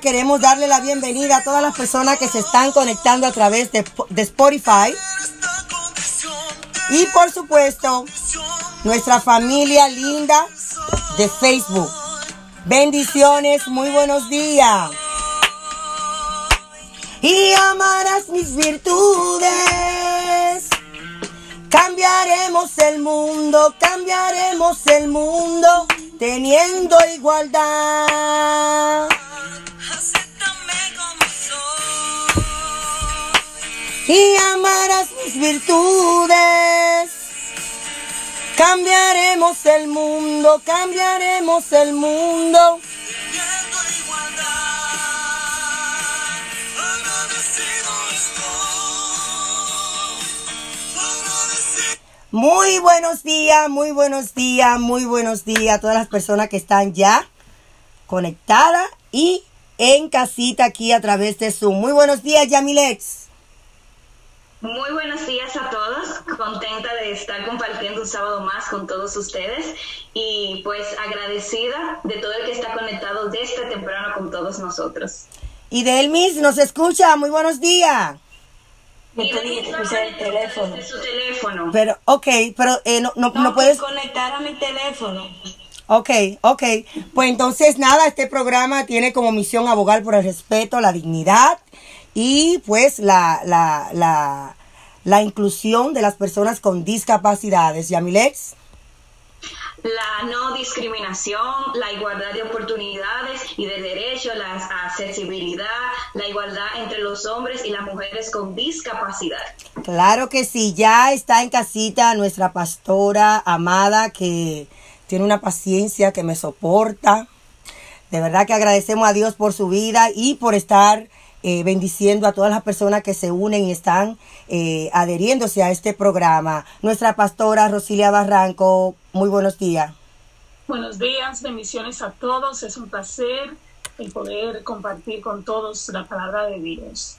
Queremos darle la bienvenida a todas las personas que se están conectando a través de, Spotify. Y por supuesto, nuestra familia linda de Facebook. Bendiciones, muy buenos días. Y amarás mis virtudes. Cambiaremos el mundo, cambiaremos el mundo, teniendo igualdad. Y amarás mis virtudes. Cambiaremos el mundo, cambiaremos el mundo. Muy buenos días, muy buenos días, muy buenos días a todas las personas que están ya conectadas y en casita aquí a través de Zoom. Muy buenos días, Yamilex. Muy buenos días a todos, contenta de estar compartiendo un sábado más con todos ustedes y pues agradecida de todo el que está conectado desde temprano con todos nosotros. Y de Elmis nos escucha, muy buenos días. Y de el teléfono. su teléfono. Pero, ok, pero eh, no, no, no puedes... conectar a mi teléfono. Ok, ok. Pues entonces nada, este programa tiene como misión abogar por el respeto, la dignidad y pues la, la, la, la inclusión de las personas con discapacidades. Yamilex. La no discriminación, la igualdad de oportunidades y de derechos, la accesibilidad, la igualdad entre los hombres y las mujeres con discapacidad. Claro que sí, ya está en casita nuestra pastora amada que tiene una paciencia que me soporta. De verdad que agradecemos a Dios por su vida y por estar eh, bendiciendo a todas las personas que se unen y están eh, adheriéndose a este programa. Nuestra pastora Rosilia Barranco, muy buenos días. Buenos días, bendiciones a todos. Es un placer el poder compartir con todos la palabra de Dios.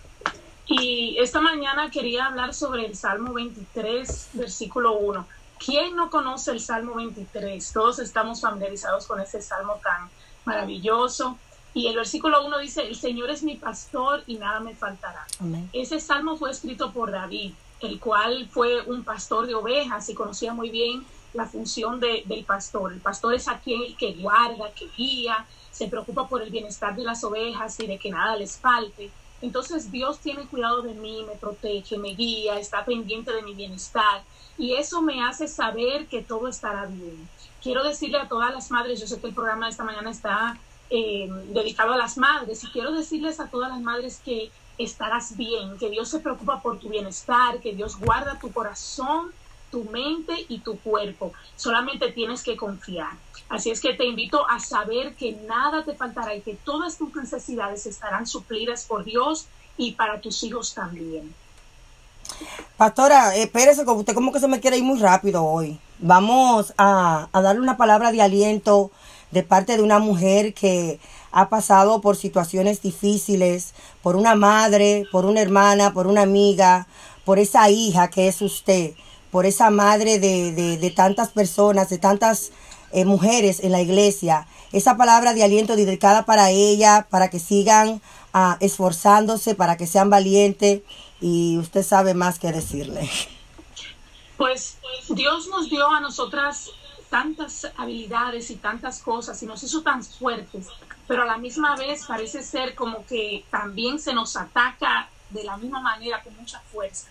Y esta mañana quería hablar sobre el Salmo 23, versículo 1. ¿Quién no conoce el Salmo 23? Todos estamos familiarizados con ese salmo tan maravilloso y el versículo 1 dice, el Señor es mi pastor y nada me faltará. Ese salmo fue escrito por David, el cual fue un pastor de ovejas y conocía muy bien la función de, del pastor. El pastor es aquel que guarda, que guía, se preocupa por el bienestar de las ovejas y de que nada les falte. Entonces Dios tiene cuidado de mí, me protege, me guía, está pendiente de mi bienestar y eso me hace saber que todo estará bien. Quiero decirle a todas las madres, yo sé que el programa de esta mañana está eh, dedicado a las madres. Y quiero decirles a todas las madres que estarás bien, que Dios se preocupa por tu bienestar, que Dios guarda tu corazón, tu mente y tu cuerpo. Solamente tienes que confiar. Así es que te invito a saber que nada te faltará y que todas tus necesidades estarán suplidas por Dios y para tus hijos también. Pastora, espérese, usted como que se me quiere ir muy rápido hoy. Vamos a darle una palabra de aliento de parte de una mujer que ha pasado por situaciones difíciles, por una madre, por una hermana, por una amiga, por esa hija que es usted, por esa madre de, tantas personas, de tantas eh, mujeres en la iglesia. Esa palabra de aliento dedicada para ella, para que sigan ah, esforzándose, para que sean valientes y usted sabe más que decirle. Pues Dios nos dio a nosotras tantas habilidades y tantas cosas y nos hizo tan fuertes, pero a la misma vez parece ser como que también se nos ataca de la misma manera con mucha fuerza.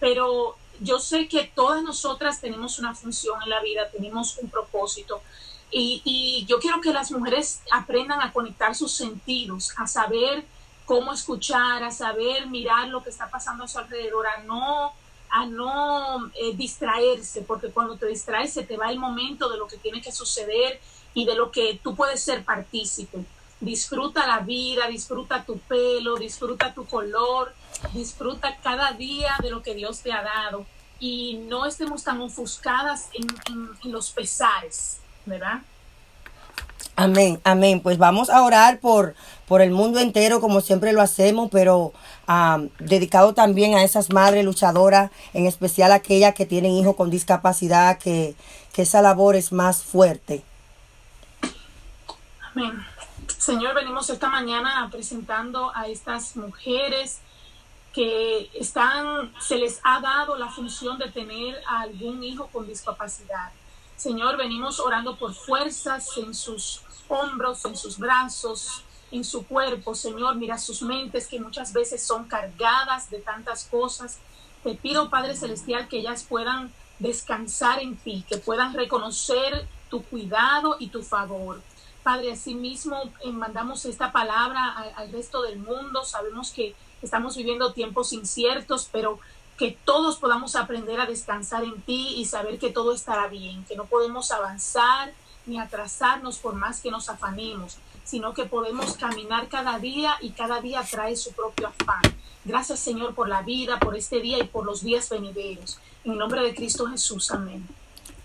Pero yo sé que todas nosotras tenemos una función en la vida, tenemos un propósito. Y, y, yo quiero que las mujeres aprendan a conectar sus sentidos, a saber cómo escuchar, a saber mirar lo que está pasando a su alrededor, a no a no eh, distraerse, porque cuando te distraes se te va el momento de lo que tiene que suceder y de lo que tú puedes ser partícipe. Disfruta la vida, disfruta tu pelo, disfruta tu color, disfruta cada día de lo que Dios te ha dado y no estemos tan ofuscadas en los pesares, ¿verdad? Amén, amén. Pues vamos a orar por, por el mundo entero, como siempre lo hacemos, pero dedicado también a esas madres luchadoras, en especial aquellas que tienen hijos con discapacidad, que, esa labor es más fuerte. Amén. Señor, venimos esta mañana presentando a estas mujeres que están, se les ha dado la función de tener a algún hijo con discapacidad. Señor, venimos orando por fuerzas en sus hombros, en sus brazos, en su cuerpo. Señor, mira sus mentes que muchas veces son cargadas de tantas cosas. Te pido, Padre Celestial, que ellas puedan descansar en ti, que puedan reconocer tu cuidado y tu favor. Padre, asimismo eh, mandamos esta palabra al, resto del mundo. Sabemos que estamos viviendo tiempos inciertos, pero que todos podamos aprender a descansar en ti y saber que todo estará bien, que no podemos avanzar ni atrasarnos por más que nos afanemos, sino que podemos caminar cada día y cada día trae su propio afán. Gracias Señor por la vida, por este día y por los días venideros. En nombre de Cristo Jesús, amén.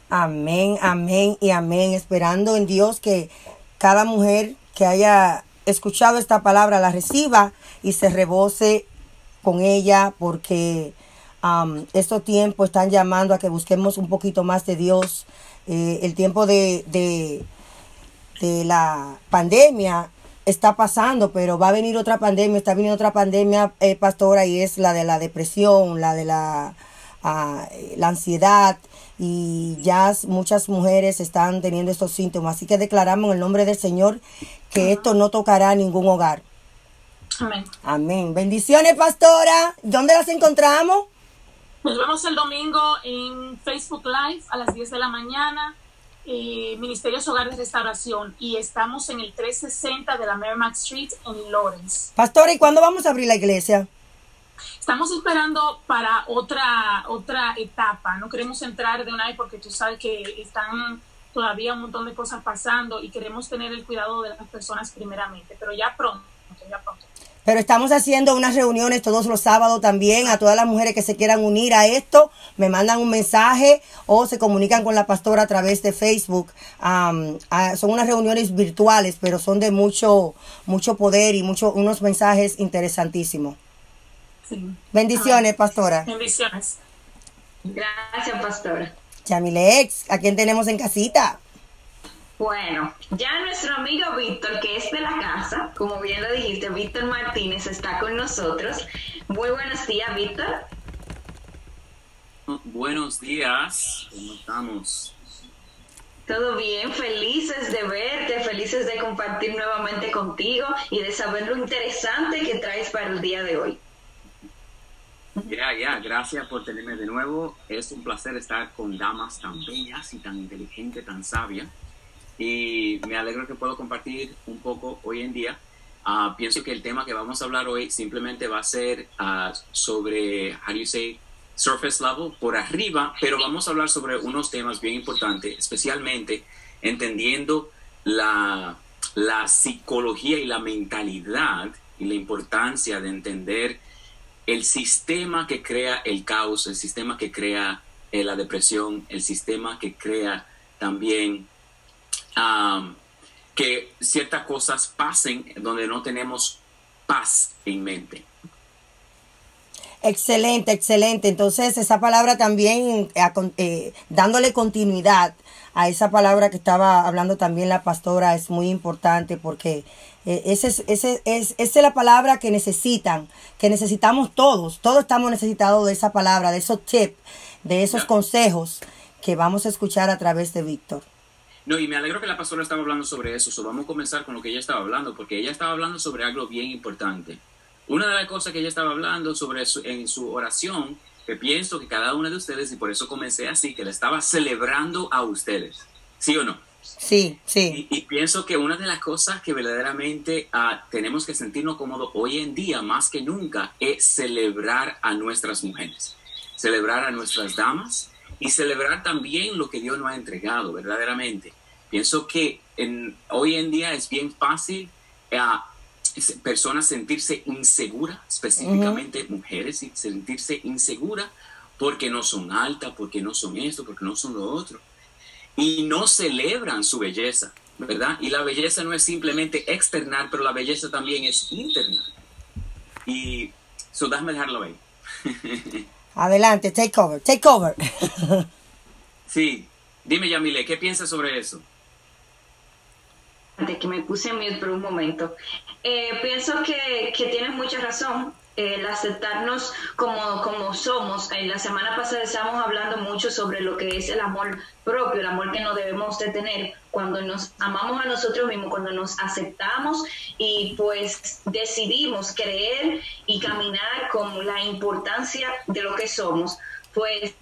Amén, amén y amén. Esperando en Dios que cada mujer que haya escuchado esta palabra la reciba y se rebose con ella porque estos tiempos están llamando a que busquemos un poquito más de Dios. Eh, el tiempo de, de, la pandemia está pasando, pero va a venir otra pandemia, está viniendo otra pandemia, eh, pastora, y es la de la depresión, la de la, ah, la ansiedad, y ya muchas mujeres están teniendo estos síntomas. Así que declaramos en el nombre del Señor que esto no tocará ningún hogar. Amén. Amén. Bendiciones, pastora. ¿Dónde las encontramos? Nos vemos el domingo en Facebook Live a las 10 de la mañana, eh, Ministerios Hogar de Restauración, y estamos en el 360 de la Merrimack Street en Lawrence. Pastora, ¿y cuándo vamos a abrir la iglesia? Estamos esperando para otra, otra etapa. No queremos entrar de una vez porque tú sabes que están todavía un montón de cosas pasando y queremos tener el cuidado de las personas primeramente, pero ya pronto, ya pronto. Pero estamos haciendo unas reuniones todos los sábados también. A todas las mujeres que se quieran unir a esto, me mandan un mensaje o se comunican con la pastora a través de Facebook. son unas reuniones virtuales, pero son de mucho, mucho poder y mucho, unos mensajes interesantísimos. Bendiciones, pastora. Bendiciones. Gracias, pastora. Yamilex, ¿a quién tenemos en casita? Bueno, ya nuestro amigo Víctor, que es de la casa, como bien lo dijiste, Víctor Martínez está con nosotros. Muy buenos días, Víctor. Buenos días, ¿cómo estamos? Todo bien, felices de verte, felices de compartir nuevamente contigo y de saber lo interesante que traes para el día de hoy. Ya, ya, gracias por tenerme de nuevo. Es un placer estar con damas tan bellas y tan inteligentes, tan sabias y me alegro que puedo compartir un poco hoy en día. Ah, pienso que el tema que vamos a hablar hoy simplemente va a ser uh, sobre, how do you say, surface level, por arriba, pero vamos a hablar sobre unos temas bien importantes, especialmente entendiendo la, la psicología y la mentalidad y la importancia de entender el sistema que crea el caos, el sistema que crea eh, la depresión, el sistema que crea también que ciertas cosas pasen donde no tenemos paz en mente. Excelente, excelente. Entonces esa palabra también, eh, eh, dándole continuidad a esa palabra que estaba hablando también la pastora, es muy importante porque eh, esa es, ese, es, esa es la palabra que necesitan, que necesitamos todos. Todos estamos necesitados de esa palabra, de esos tips, de esos consejos que vamos a escuchar a través de Víctor. No, y me alegro que la pastora estaba hablando sobre eso. So, vamos a comenzar con lo que ella estaba hablando, porque ella estaba hablando sobre algo bien importante. Una de las cosas que ella estaba hablando sobre en su oración, que pienso que cada una de ustedes, y por eso comencé así, que le estaba celebrando a ustedes. ¿Sí o no? Sí, sí. Y, pienso que una de las cosas que verdaderamente ah, tenemos que sentirnos cómodos hoy en día, más que nunca, es celebrar a nuestras mujeres, celebrar a nuestras damas, y celebrar también lo que Dios nos ha entregado, verdaderamente. Pienso que en, hoy en día es bien fácil a eh, personas sentirse inseguras, específicamente mujeres, sentirse inseguras porque no son altas, porque no son esto, porque no son lo otro. Y no celebran su belleza, ¿verdad? Y la belleza no es simplemente external, pero la belleza también es internal. Y so, déjame dejarlo ahí. Adelante, take over, take over. sí, dime Yamile, ¿qué piensas sobre eso? adelante, que me puse en mute por un momento. Eh, pienso que, que tienes mucha razón el aceptarnos como, como somos. En la semana pasada estábamos hablando mucho sobre lo que es el amor propio, el amor que no debemos de tener cuando nos amamos a nosotros mismos, cuando nos aceptamos y pues decidimos creer y caminar con la importancia de lo que somos pues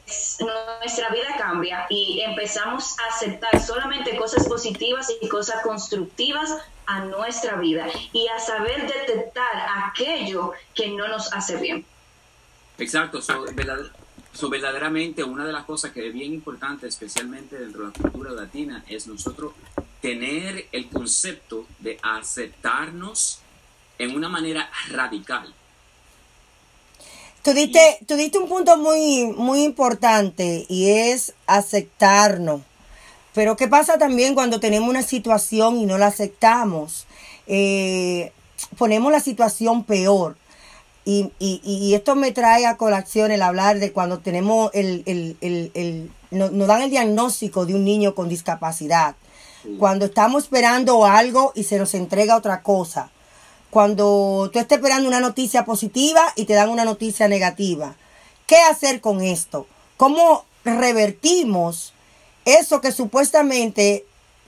nuestra vida cambia y empezamos a aceptar solamente cosas positivas y cosas constructivas a nuestra vida y a saber detectar aquello que no nos hace bien. Exacto, so, verdaderamente una de las cosas que es bien importante, especialmente dentro de la cultura latina, es nosotros tener el concepto de aceptarnos en una manera radical. Tú diste, tú diste un punto muy, muy importante y es aceptarnos. Pero ¿qué pasa también cuando tenemos una situación y no la aceptamos? Eh, ponemos la situación peor. Y, y, y, esto me trae a colación el hablar de cuando tenemos el, el, el, el nos, nos dan el diagnóstico de un niño con discapacidad. Cuando estamos esperando algo y se nos entrega otra cosa cuando tú estés esperando una noticia positiva y te dan una noticia negativa. ¿Qué hacer con esto? ¿Cómo revertimos eso que supuestamente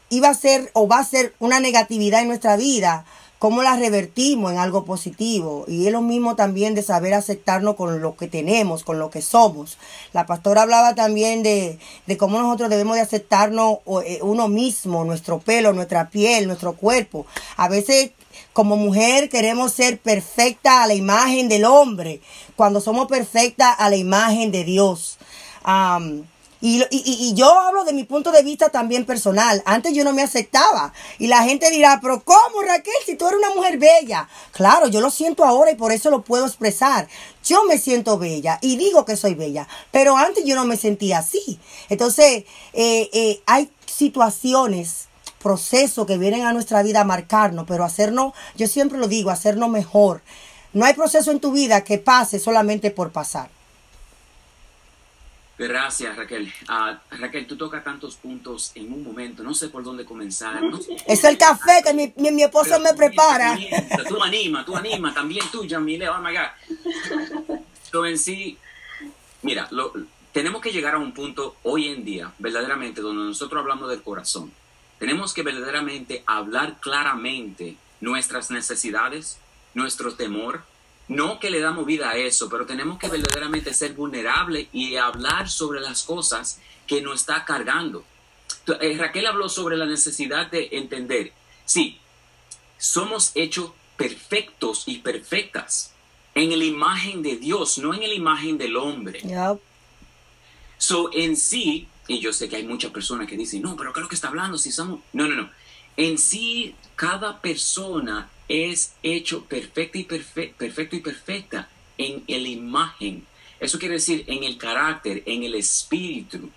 iba a ser o va a ser una negatividad en nuestra vida? ¿Cómo la revertimos en algo positivo? Y es lo mismo también de saber aceptarnos con lo que tenemos, con lo que somos. La pastora hablaba también de, de cómo nosotros debemos de aceptarnos eh, uno mismo, nuestro pelo, nuestra piel, nuestro cuerpo. A veces como mujer queremos ser perfecta a la imagen del hombre, cuando somos perfecta a la imagen de Dios. Y, y, yo hablo de mi punto de vista también personal. Antes yo no me aceptaba. Y la gente dirá, pero ¿cómo Raquel si tú eres una mujer bella? Claro, yo lo siento ahora y por eso lo puedo expresar. Yo me siento bella y digo que soy bella. Pero antes yo no me sentía así. Entonces, eh, eh, hay situaciones procesos que vienen a nuestra vida a marcarnos, pero hacernos, yo siempre lo digo, hacernos mejor. No hay proceso en tu vida que pase solamente por pasar. Gracias, Raquel. Uh, Raquel, tú tocas tantos puntos en un momento. No sé por dónde comenzar. es el café que mi, mi, esposo me prepara. tú anima, tú anima. También tú, Jamile. Oh, my God. en sí, mira, lo, tenemos que llegar a un punto hoy en día, verdaderamente, donde nosotros hablamos del corazón. Tenemos que verdaderamente hablar claramente nuestras necesidades, nuestro temor. No que le damos vida a eso, pero tenemos que verdaderamente ser vulnerables y hablar sobre las cosas que nos está cargando. Eh, Raquel habló sobre la necesidad de entender. Sí, somos hechos perfectos y perfectas en la imagen de Dios, no en la imagen del hombre. So, en sí, y yo sé que hay muchas personas que dicen, no, pero ¿qué es lo que está hablando? Si somos... No, no, no. En sí, cada persona es hecho perfecto y, perfecto y perfecta en la imagen. Eso quiere decir en el carácter, en el espíritu,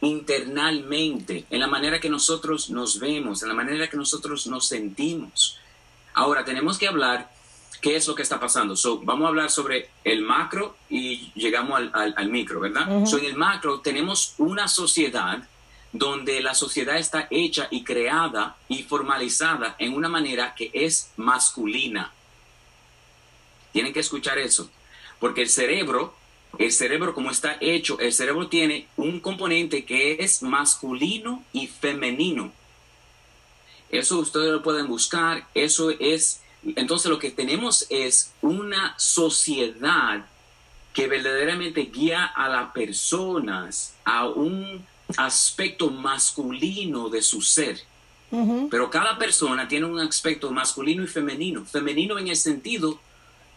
internamente, en la manera que nosotros nos vemos, en la manera que nosotros nos sentimos. Ahora, tenemos que hablar qué es lo que está pasando. vamos a hablar sobre el macro y llegamos al, micro, ¿verdad? en el macro tenemos una sociedad donde la sociedad está hecha y creada y formalizada en una manera que es masculina. Tienen que escuchar eso, porque el cerebro, el cerebro como está hecho, el cerebro tiene un componente que es masculino y femenino. Eso ustedes lo pueden buscar, eso es entonces lo que tenemos es una sociedad que verdaderamente guía a las personas a un aspecto masculino de su ser. Pero cada persona tiene un aspecto masculino y femenino. Femenino en el sentido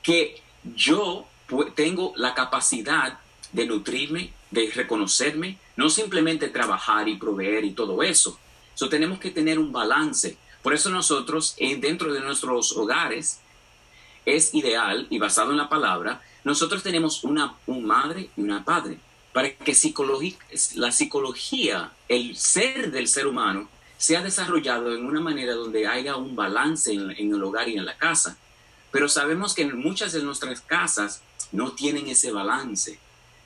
que yo tengo la capacidad de nutrirme, de reconocerme, no simplemente trabajar y proveer y todo eso. Eso tenemos que tener un balance. Por eso nosotros, dentro de nuestros hogares, es ideal y basado en la palabra, nosotros tenemos una un madre y una padre, para que la psicología, el ser del ser humano, sea desarrollado en una manera donde haya un balance en, en el hogar y en la casa. Pero sabemos que en muchas de nuestras casas no tienen ese balance.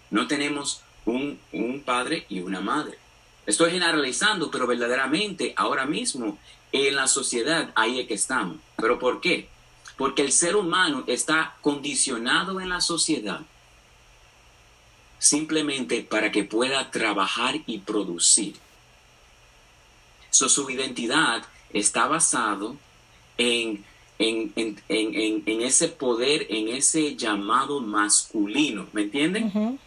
No tenemos un, un padre y una madre. Estoy generalizando, pero verdaderamente ahora mismo en la sociedad, ahí es que estamos. ¿Pero por qué? Porque el ser humano está condicionado en la sociedad simplemente para que pueda trabajar y producir. su identidad está basado en, en, en, ese poder, en ese llamado masculino. ¿Me entienden?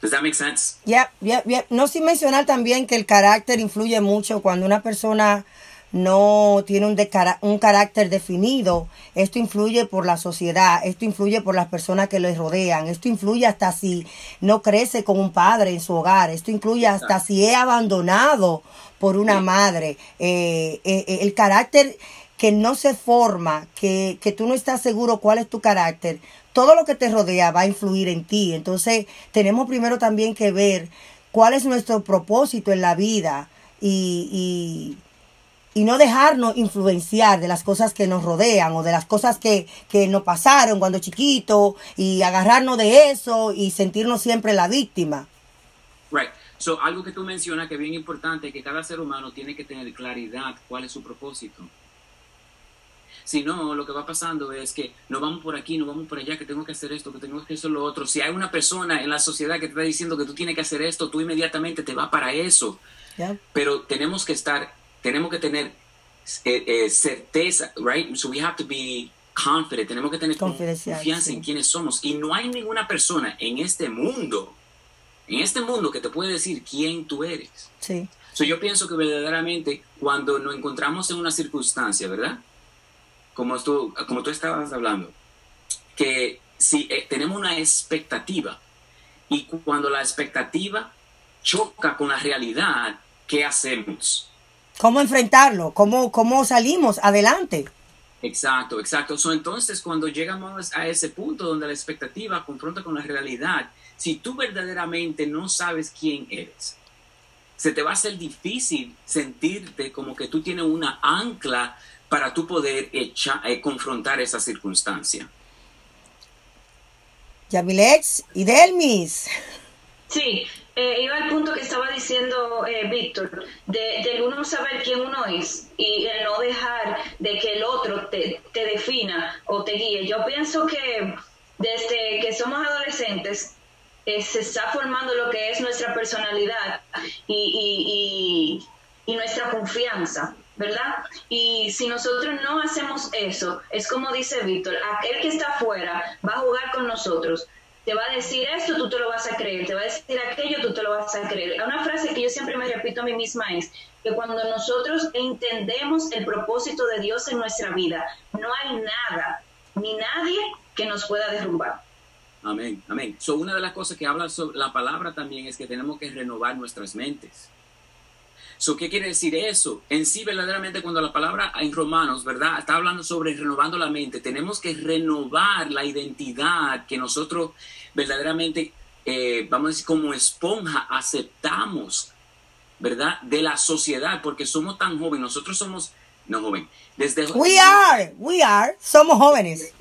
Does that make sense? Yeah, yeah, yeah. No sin mencionar también que el carácter influye mucho cuando una persona no tiene un, un carácter definido, esto influye por la sociedad, esto influye por las personas que le rodean, esto influye hasta si no crece con un padre en su hogar, esto incluye hasta si es abandonado por una madre. Eh, eh, eh, el carácter que no se forma, que, que tú no estás seguro cuál es tu carácter, todo lo que te rodea va a influir en ti. Entonces tenemos primero también que ver cuál es nuestro propósito en la vida y y no dejarnos influenciar de las cosas que nos rodean o de las cosas que, que nos pasaron cuando chiquito y agarrarnos de eso y sentirnos siempre la víctima. Right. So, algo que tú mencionas que es bien importante, que cada ser humano tiene que tener claridad cuál es su propósito. Si no, lo que va pasando es que no vamos por aquí, no vamos por allá, que tengo que hacer esto, que tengo que hacer lo otro. Si hay una persona en la sociedad que te está diciendo que tú tienes que hacer esto, tú inmediatamente te vas para eso. Pero tenemos que estar tenemos que tener eh, eh, certeza, right? So we have to be confident, tenemos que tener confianza en quiénes somos. Y no hay ninguna persona en este mundo, en este mundo que te puede decir quién tú eres. Sí. So yo pienso que verdaderamente cuando nos encontramos en una circunstancia, ¿verdad? Como tú, como tú estabas hablando, que si eh, tenemos una expectativa y cuando la expectativa choca con la realidad, ¿qué hacemos? Cómo enfrentarlo, cómo, cómo salimos adelante. Exacto, exacto. entonces, cuando llegamos a ese punto donde la expectativa confronta con la realidad, si tú verdaderamente no sabes quién eres, se te va a hacer difícil sentirte como que tú tienes una ancla para tú poder echar, eh, confrontar esa circunstancia. Yamilex y Delmis. Sí, eh, iba al punto que estaba diciendo eh, Víctor, de, de, uno saber quién uno es y el no dejar de que el otro te, te defina o te guíe. Yo pienso que desde que somos adolescentes eh, se está formando lo que es nuestra personalidad y, y, y nuestra confianza. ¿verdad? Y si nosotros no hacemos eso, es como dice Víctor, aquel que está afuera va a jugar con nosotros, te va a decir esto, tú te lo vas a creer, te va a decir aquello, tú te lo vas a creer. Una frase que yo siempre me repito a mí misma es que cuando nosotros entendemos el propósito de Dios en nuestra vida, no hay nada ni nadie que nos pueda derrumbar. Amén, amén. So, una de las cosas que habla sobre la palabra también es que tenemos que renovar nuestras mentes. So, ¿Qué quiere decir eso? En sí, verdaderamente, cuando la palabra en Romanos, ¿verdad? Está hablando sobre renovando la mente. Tenemos que renovar la identidad que nosotros verdaderamente, eh, vamos a decir, como esponja, aceptamos, ¿verdad? De la sociedad, porque somos tan jóvenes. Nosotros somos, no joven, desde... We are, we are, somos jóvenes.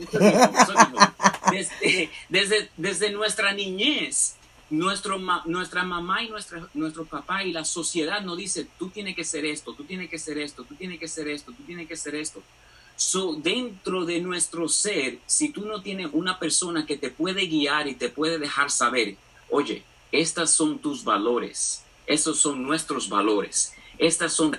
Desde, desde, desde nuestra niñez nuestro, nuestra mamá y nuestra, nuestro papá y la sociedad nos dice, tú tienes que ser esto, tú tienes que ser esto, tú tienes que ser esto, tú tienes que ser esto. So, dentro de nuestro ser, si tú no tienes una persona que te puede guiar y te puede dejar saber, oye, estas son tus valores, esos son nuestros valores, estas son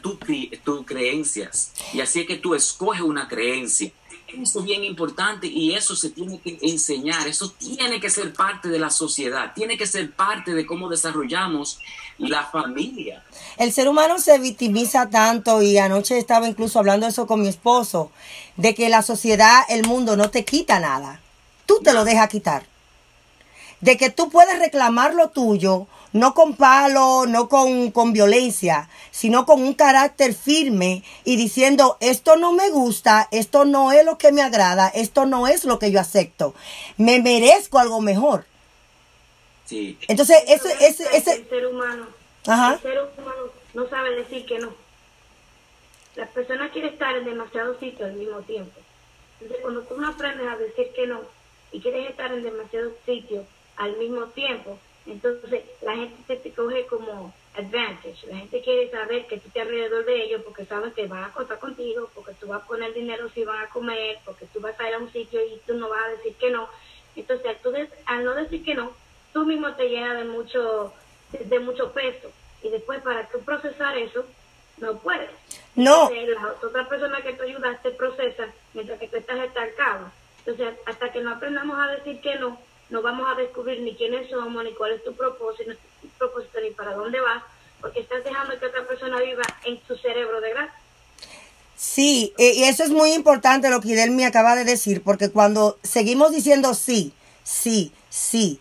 tus creencias. Y así es que tú escoges una creencia eso es bien importante y eso se tiene que enseñar, eso tiene que ser parte de la sociedad, tiene que ser parte de cómo desarrollamos la familia. El ser humano se victimiza tanto y anoche estaba incluso hablando eso con mi esposo, de que la sociedad, el mundo no te quita nada, tú te lo dejas quitar. De que tú puedes reclamar lo tuyo no con palo, no con, con violencia, sino con un carácter firme y diciendo, esto no me gusta, esto no es lo que me agrada, esto no es lo que yo acepto, me merezco algo mejor. Sí. Entonces, ese, ese, ese... El ser humano, el ser humano no sabe decir que no. Las personas quieren estar en demasiados sitios al mismo tiempo. Entonces, cuando tú no aprendes a decir que no y quieres estar en demasiados sitios al mismo tiempo, entonces la gente se te coge como, advantage. La gente quiere saber que tú estás alrededor de ellos porque saben que van a contar contigo, porque tú vas a poner dinero si van a comer, porque tú vas a ir a un sitio y tú no vas a decir que no. Entonces, tú al no decir que no, tú mismo te llenas de mucho, de, mucho peso. Y después, para tú procesar eso, no puedes. No. la otra persona que tú ayudaste procesa mientras que tú estás estancado. Entonces, hasta que no aprendamos a decir que no, no vamos a descubrir ni quiénes somos, ni cuál es tu propósito, propósito ni para dónde vas, porque estás dejando que otra persona viva en su cerebro de gracia. Sí, e, y eso es muy importante lo que Idel me acaba de decir, porque cuando seguimos diciendo sí, sí, sí,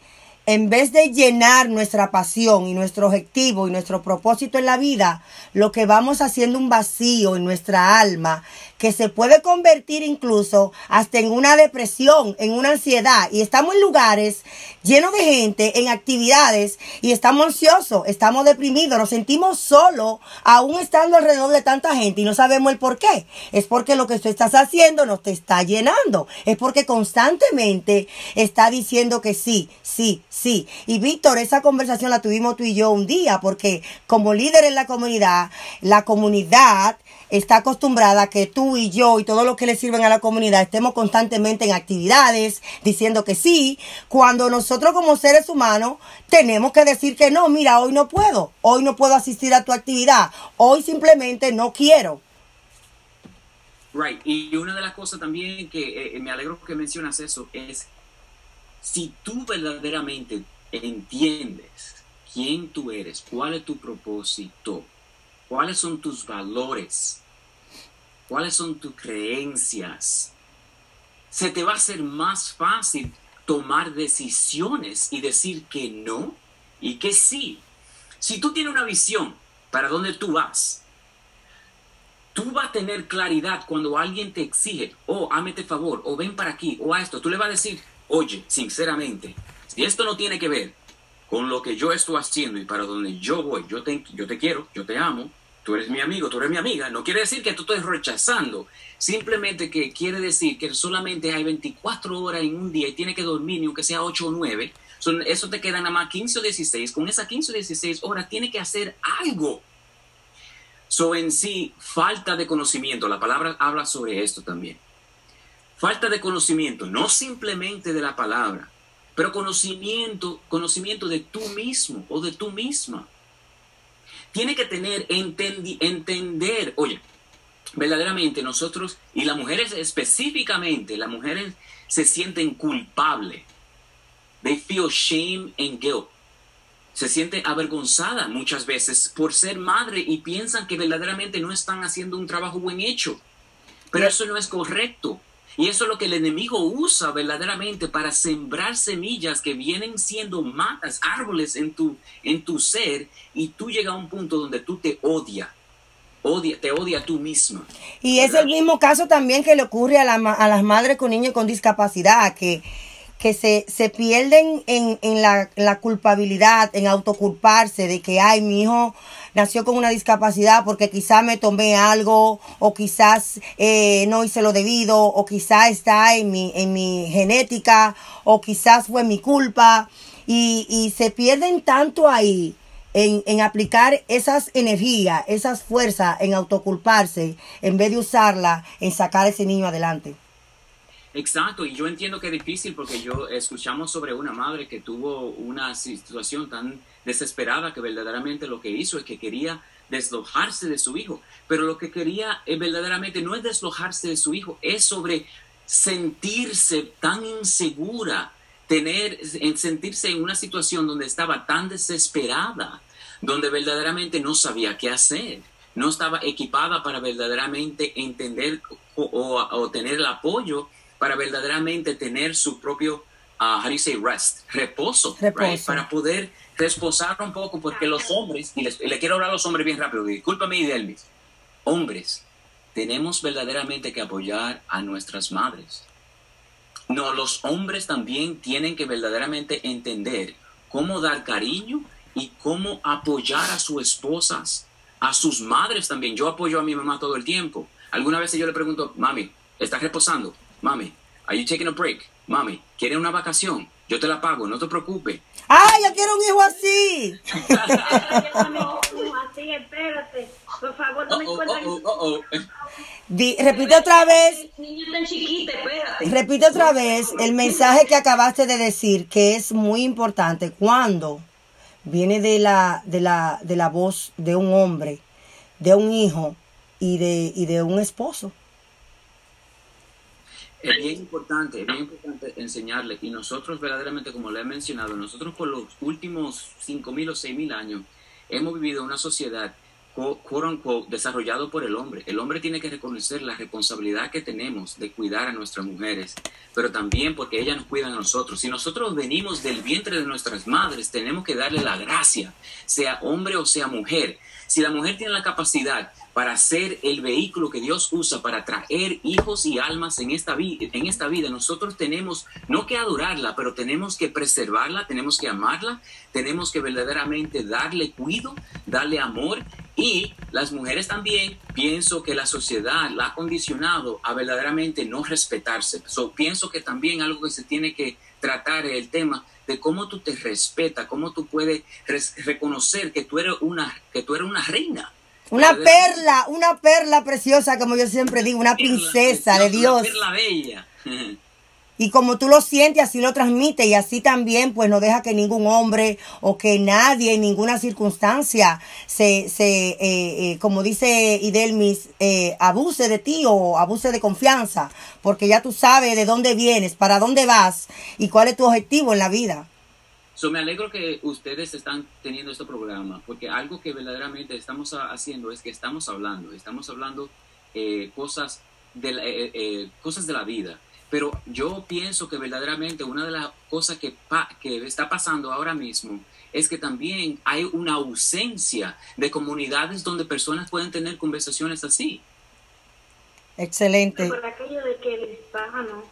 en vez de llenar nuestra pasión y nuestro objetivo y nuestro propósito en la vida, lo que vamos haciendo un vacío en nuestra alma que se puede convertir incluso hasta en una depresión, en una ansiedad. Y estamos en lugares llenos de gente, en actividades, y estamos ansiosos, estamos deprimidos, nos sentimos solos, aún estando alrededor de tanta gente y no sabemos el por qué. Es porque lo que tú estás haciendo no te está llenando. Es porque constantemente está diciendo que sí, sí, sí. Y Víctor, esa conversación la tuvimos tú y yo un día, porque como líder en la comunidad, la comunidad está acostumbrada a que tú y yo y todo lo que le sirven a la comunidad estemos constantemente en actividades, diciendo que sí, cuando nosotros como seres humanos tenemos que decir que no, mira, hoy no puedo, hoy no puedo asistir a tu actividad, hoy simplemente no quiero. Right, y una de las cosas también que eh, me alegro que mencionas eso es, si tú verdaderamente entiendes quién tú eres, cuál es tu propósito, cuáles son tus valores, cuáles son tus creencias, se te va a hacer más fácil tomar decisiones y decir que no y que sí. Si tú tienes una visión para dónde tú vas, tú vas a tener claridad cuando alguien te exige, oh, hámete favor, o ven para aquí, o a esto. Tú le vas a decir, oye, sinceramente, si esto no tiene que ver con lo que yo estoy haciendo y para donde yo voy, yo te, quiero, yo te amo, tú eres mi amigo, tú eres mi amiga, no quiere decir que tú estés rechazando, simplemente que quiere decir que solamente hay 24 horas en un día y tiene que dormir, ni aunque sea 8 o 9, eso te queda nada más 15 o 16, con esas 15 o 16 horas tiene que hacer algo. So en sí, falta de conocimiento, la palabra habla sobre esto también. Falta de conocimiento, no simplemente de la palabra, pero conocimiento, conocimiento de tú mismo o de tú misma tiene que tener, entender, oye, verdaderamente nosotros, y las mujeres específicamente, las mujeres se sienten culpables. They feel shame and guilt. Se sienten avergonzadas muchas veces por ser madre y piensan que verdaderamente no están haciendo un trabajo buen hecho. Pero eso no es correcto. Y eso es lo que el enemigo usa verdaderamente para sembrar semillas que vienen siendo matas, árboles en tu, en tu ser, y tú llegas a un punto donde tú te odias. Odia, te odia tú misma. Y es el mismo caso también que le ocurre a, a las madres con niños con discapacidad, que que se, se pierden en, en la, la, culpabilidad, en autoculparse de que, ay, mi hijo nació con una discapacidad porque quizás me tomé algo o quizás eh, no hice lo debido o quizás está en mi, en mi genética o quizás fue mi culpa y, y se pierden tanto ahí en, en, aplicar esas energías, esas fuerzas en autoculparse en vez de usarla en sacar a ese niño adelante. Exacto, y yo entiendo que es difícil porque yo escuchamos sobre una madre que tuvo una situación tan desesperada que verdaderamente lo que hizo es que quería deslojarse de su hijo, pero lo que quería eh, verdaderamente no es deslojarse de su hijo, es sobre sentirse tan insegura, tener, sentirse en una situación donde estaba tan desesperada, donde verdaderamente no sabía qué hacer, no estaba equipada para verdaderamente entender o tener el apoyo para verdaderamente tener su propio, uh, how do you say, rest, reposo, Right? para poder reposar un poco, porque los hombres, y le quiero hablar a los hombres bien rápido, discúlpame, Delvis, hombres, tenemos verdaderamente que apoyar a nuestras madres. No, los hombres también tienen que verdaderamente entender cómo dar cariño y cómo apoyar a sus esposas, a sus madres también. Yo apoyo a mi mamá todo el tiempo. Alguna vez yo le pregunto, mami, ¿estás reposando? Mami, are you taking a break? Mami, ¿quiere una vacación? Yo te la pago, no te preocupes. ¡Ay, yo quiero un hijo así! Así, espérate. Por favor, no me Oh, oh, encuentres. oh. Di- repite otra vez, repite otra vez el mensaje que acabaste de decir, que es muy importante cuando viene de la, de la, de la voz de un hombre, de un hijo y de, y de un esposo. Es bien importante, es bien importante enseñarle. Y nosotros verdaderamente, como le he mencionado, nosotros por los últimos 5.000 o 6.000 años hemos vivido una sociedad, quote unquote, desarrollado por el hombre. El hombre tiene que reconocer la responsabilidad que tenemos de cuidar a nuestras mujeres, pero también porque ellas nos cuidan a nosotros. Si nosotros venimos del vientre de nuestras madres, tenemos que darle la gracia, sea hombre o sea mujer. Si la mujer tiene la capacidad para ser el vehículo que Dios usa para traer hijos y almas en esta, vi- en esta vida, nosotros tenemos no que adorarla, pero tenemos que preservarla, tenemos que amarla, tenemos que verdaderamente darle cuido, darle amor y las mujeres también, pienso que la sociedad la ha condicionado a verdaderamente no respetarse. So, pienso que también algo que se tiene que tratar el tema de cómo tú te respetas, cómo tú puedes reconocer que tú eres una, que tú eres una reina. Una perla, una perla preciosa, como yo siempre digo, una princesa de Dios. Una perla bella. Y como tú lo sientes, así lo transmite y así también, pues no deja que ningún hombre o que nadie en ninguna circunstancia se, se eh, eh, como dice Idelmis, eh, abuse de ti o abuse de confianza, porque ya tú sabes de dónde vienes, para dónde vas y cuál es tu objetivo en la vida. So, me alegro que ustedes están teniendo este programa, porque algo que verdaderamente estamos ha- haciendo es que estamos hablando, estamos hablando eh, cosas, de la, eh, cosas de la vida. Pero yo pienso que verdaderamente una de las cosas que, pa- que está pasando ahora mismo es que también hay una ausencia de comunidades donde personas pueden tener conversaciones así. Excelente. Por aquello de que el hispano,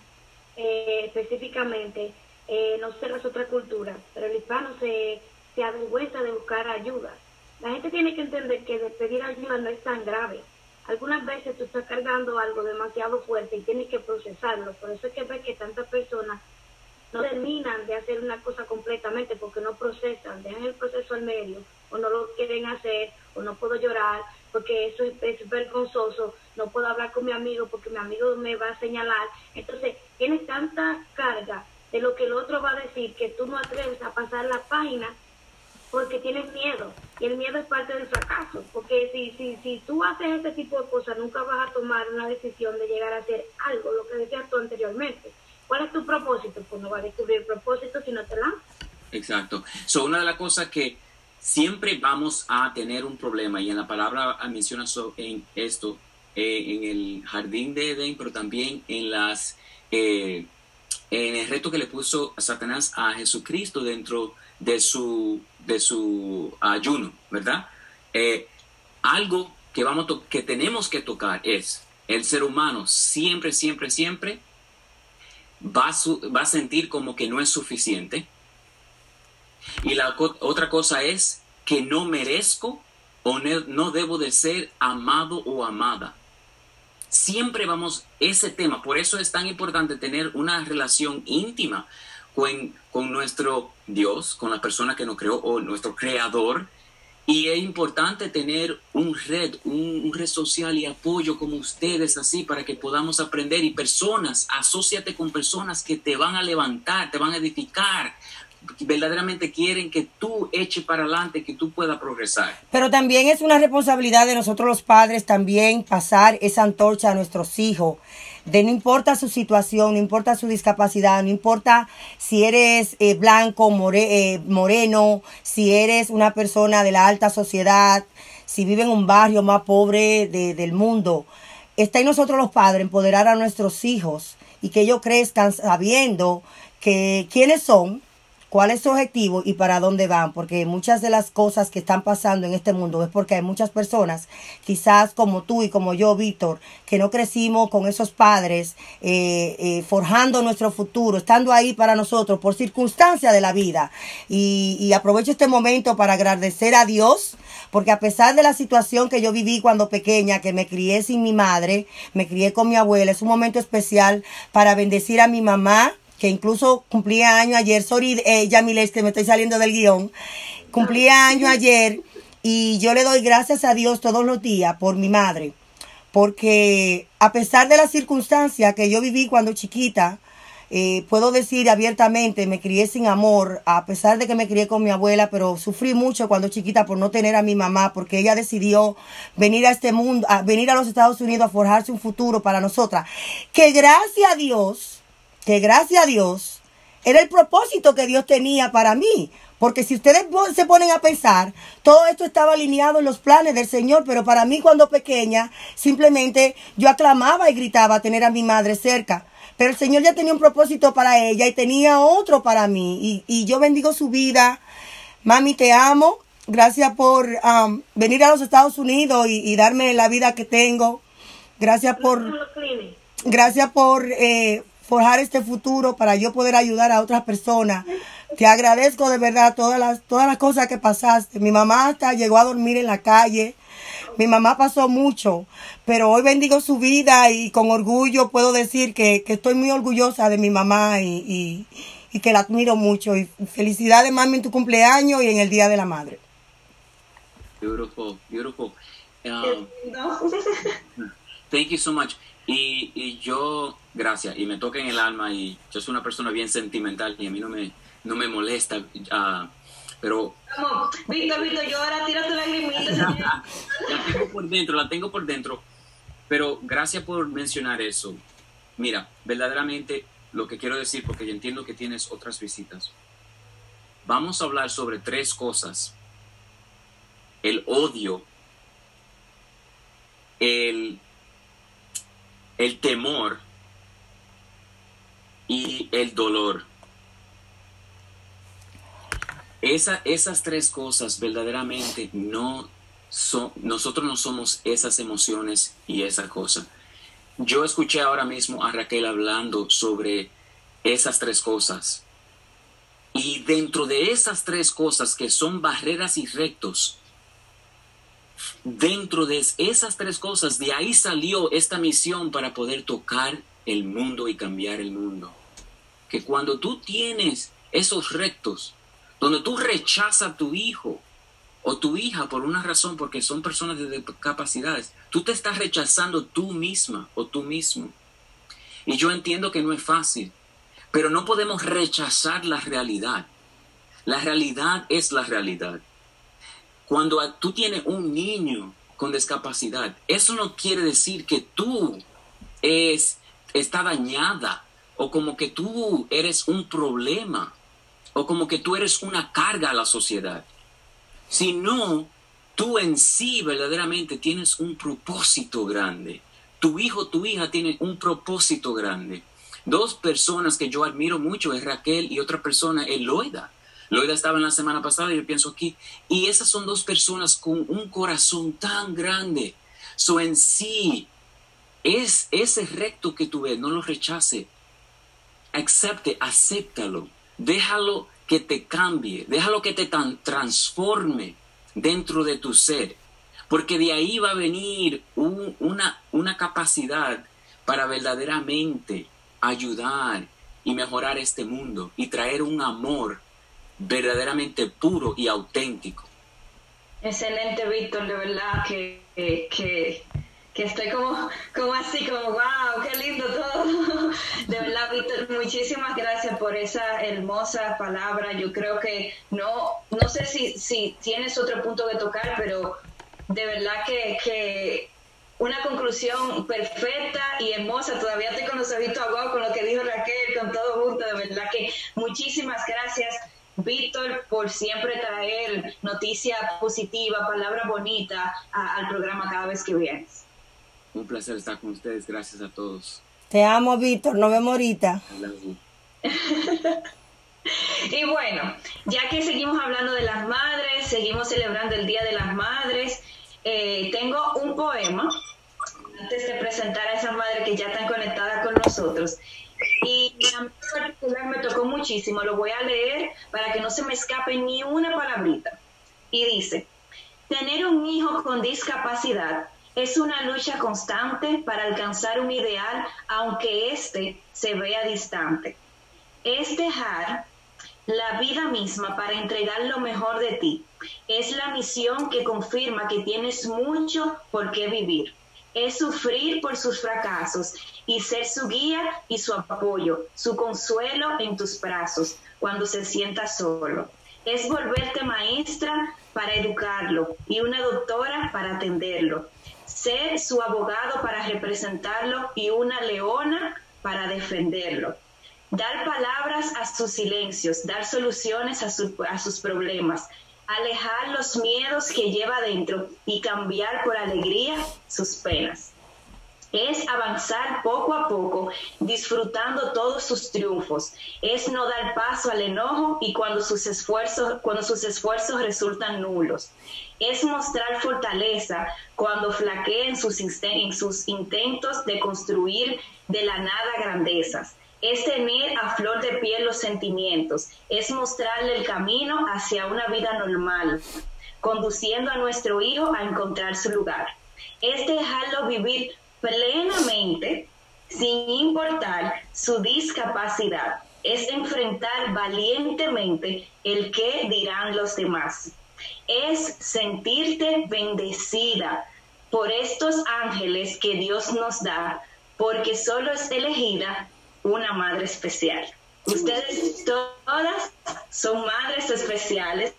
eh, específicamente, eh, no sé las otras culturas, pero el hispano se, se avergüenza de buscar ayuda. La gente tiene que entender que de pedir ayuda no es tan grave. Algunas veces tú estás cargando algo demasiado fuerte y tienes que procesarlo. Por eso es que ves que tantas personas no terminan de hacer una cosa completamente porque no procesan, dejan el proceso al medio o no lo quieren hacer o no puedo llorar porque eso es, es vergonzoso, no puedo hablar con mi amigo porque mi amigo me va a señalar. Entonces tienes tanta carga de lo que el otro va a decir que tú no atreves a pasar la página porque tienes miedo y el miedo es parte del fracaso porque si, si, si tú haces ese tipo de cosas nunca vas a tomar una decisión de llegar a hacer algo, lo que decías tú anteriormente. ¿Cuál es tu propósito? Pues no vas a descubrir el propósito si no te lanzas. Exacto. So, una de las cosas que siempre vamos a tener un problema, y en la palabra menciona en esto, eh, en el jardín de Edén, pero también en las eh, en el reto que le puso Satanás a Jesucristo dentro de su de su ayuno, ¿verdad? Eh, algo que vamos que tenemos que tocar es el ser humano siempre, siempre, siempre va a, su- va a sentir como que no es suficiente. Y la otra cosa es que no merezco o ne- no debo de ser amado o amada. Siempre vamos ese tema, por eso es tan importante tener una relación íntima con, nuestro Dios, con la persona que nos creó o nuestro creador. Y es importante tener un red, un, un red social y apoyo como ustedes así para que podamos aprender y personas, asóciate con personas que te van a levantar, te van a edificar, verdaderamente quieren que tú eches para adelante, que tú puedas progresar. Pero también es una responsabilidad de nosotros los padres también pasar esa antorcha a nuestros hijos. De no importa su situación, no importa su discapacidad, no importa si eres eh, blanco, more- eh, moreno, si eres una persona de la alta sociedad, si vive en un barrio más pobre de- del mundo. Está en nosotros los padres empoderar a nuestros hijos y que ellos crezcan sabiendo que quiénes son, cuál es su objetivo y para dónde van, porque muchas de las cosas que están pasando en este mundo es porque hay muchas personas, quizás como tú y como yo, Víctor, que no crecimos con esos padres eh, eh, forjando nuestro futuro, estando ahí para nosotros por circunstancias de la vida. Y, y aprovecho este momento para agradecer a Dios, porque a pesar de la situación que yo viví cuando pequeña, que me crié sin mi madre, me crié con mi abuela, es un momento especial para bendecir a mi mamá que incluso cumplía año ayer, sorry, eh, Yamiles, que me estoy saliendo del guion, cumplía año ayer y yo le doy gracias a Dios todos los días por mi madre, porque a pesar de las circunstancias que yo viví cuando chiquita, eh, puedo decir abiertamente, me crié sin amor, a pesar de que me crié con mi abuela, pero sufrí mucho cuando chiquita por no tener a mi mamá, porque ella decidió venir a este mundo, a venir a los Estados Unidos a forjarse un futuro para nosotras. Que gracias a Dios, que gracias a Dios, era el propósito que Dios tenía para mí. Porque si ustedes se ponen a pensar, todo esto estaba alineado en los planes del Señor, pero para mí cuando pequeña, simplemente yo aclamaba y gritaba tener a mi madre cerca. Pero el Señor ya tenía un propósito para ella y tenía otro para mí. Y, yo bendigo su vida. Mami, te amo. Gracias por um, venir a los Estados Unidos y, darme la vida que tengo. Gracias por... Gracias por eh, forjar este futuro para yo poder ayudar a otras personas. Te agradezco de verdad todas las, todas las cosas que pasaste. Mi mamá hasta llegó a dormir en la calle. Mi mamá pasó mucho, pero hoy bendigo su vida y con orgullo puedo decir que, estoy muy orgullosa de mi mamá y, que la admiro mucho. Y felicidades, mami, en tu cumpleaños y en el Día de la Madre. Beautiful, beautiful. Um, thank you so much. Y, yo, gracias, y me toca en el alma, y yo soy una persona bien sentimental y a mí no me, no me molesta. Uh, pero. Vamos, Víctor, Víctor, yo ahora tiro tu lagrimita. la tengo por dentro, la tengo por dentro. Pero gracias por mencionar eso. Mira, verdaderamente lo que quiero decir, porque yo entiendo que tienes otras visitas. Vamos a hablar sobre tres cosas. El odio, el, el temor y el dolor esas tres cosas verdaderamente no son, nosotros no somos esas emociones y esa cosa. Yo escuché ahora mismo a Raquel hablando sobre esas tres cosas. Y dentro de esas tres cosas que son barreras y rectos, dentro de esas tres cosas, de ahí salió esta misión para poder tocar el mundo y cambiar el mundo. Que cuando tú tienes esos rectos, donde tú rechazas a tu hijo o tu hija por una razón, porque son personas de capacidades, tú te estás rechazando tú misma o tú mismo. Y yo entiendo que no es fácil, pero no podemos rechazar la realidad. La realidad es la realidad. Cuando tú tienes un niño con discapacidad, eso no quiere decir que tú es, está dañada o como que tú eres un problema o como que tú eres una carga a la sociedad, sino tú en sí verdaderamente tienes un propósito grande. Tu hijo, tu hija tiene un propósito grande. Dos personas que yo admiro mucho es Raquel y otra persona es Loida. Loida estaba en la semana pasada y yo pienso aquí. Y esas son dos personas con un corazón tan grande. So en sí, es ese recto que tú ves, no lo rechace. Acepte, acéptalo déjalo que te cambie, déjalo que te transforme dentro de tu ser, porque de ahí va a venir una, una capacidad para verdaderamente ayudar y mejorar este mundo y traer un amor verdaderamente puro y auténtico. Excelente, Víctor, de verdad que, que que estoy como, como así, como, wow, qué lindo todo. De verdad, Víctor, muchísimas gracias por esa hermosa palabra. Yo creo que no, no sé si, si tienes otro punto que tocar, pero de verdad que, que una conclusión perfecta y hermosa. Todavía te con los ojitos con lo que dijo Raquel, con todo junto. De verdad que muchísimas gracias. Víctor, por siempre traer noticia positiva, palabra bonita al programa cada vez que vienes. Un placer estar con ustedes. Gracias a todos. Te amo, Víctor. Nos vemos ahorita. y bueno, ya que seguimos hablando de las madres, seguimos celebrando el Día de las Madres, eh, tengo un poema antes de presentar a esa madre que ya están conectadas con nosotros. Y a mí particular me tocó muchísimo, lo voy a leer para que no se me escape ni una palabrita. Y dice, tener un hijo con discapacidad es una lucha constante para alcanzar un ideal, aunque éste se vea distante. es dejar la vida misma para entregar lo mejor de ti. Es la misión que confirma que tienes mucho por qué vivir. Es sufrir por sus fracasos y ser su guía y su apoyo, su consuelo en tus brazos cuando se sienta solo. Es volverte maestra para educarlo y una doctora para atenderlo. Ser su abogado para representarlo y una leona para defenderlo dar palabras a sus silencios, dar soluciones a, sus problemas, alejar los miedos que lleva dentro y cambiar por alegría sus penas. Es avanzar poco a poco, disfrutando todos sus triunfos. Es no dar paso al enojo y cuando sus esfuerzos, cuando sus esfuerzos resultan nulos. Es mostrar fortaleza cuando flaqueen sus, en sus intentos de construir de la nada grandezas es tener a flor de piel los sentimientos, es mostrarle el camino hacia una vida normal, conduciendo a nuestro hijo a encontrar su lugar. Es dejarlo vivir plenamente sin importar su discapacidad. Es enfrentar valientemente el que dirán los demás. Es sentirte bendecida por estos ángeles que Dios nos da, porque solo es elegida una madre especial. Ustedes todas son madres especiales.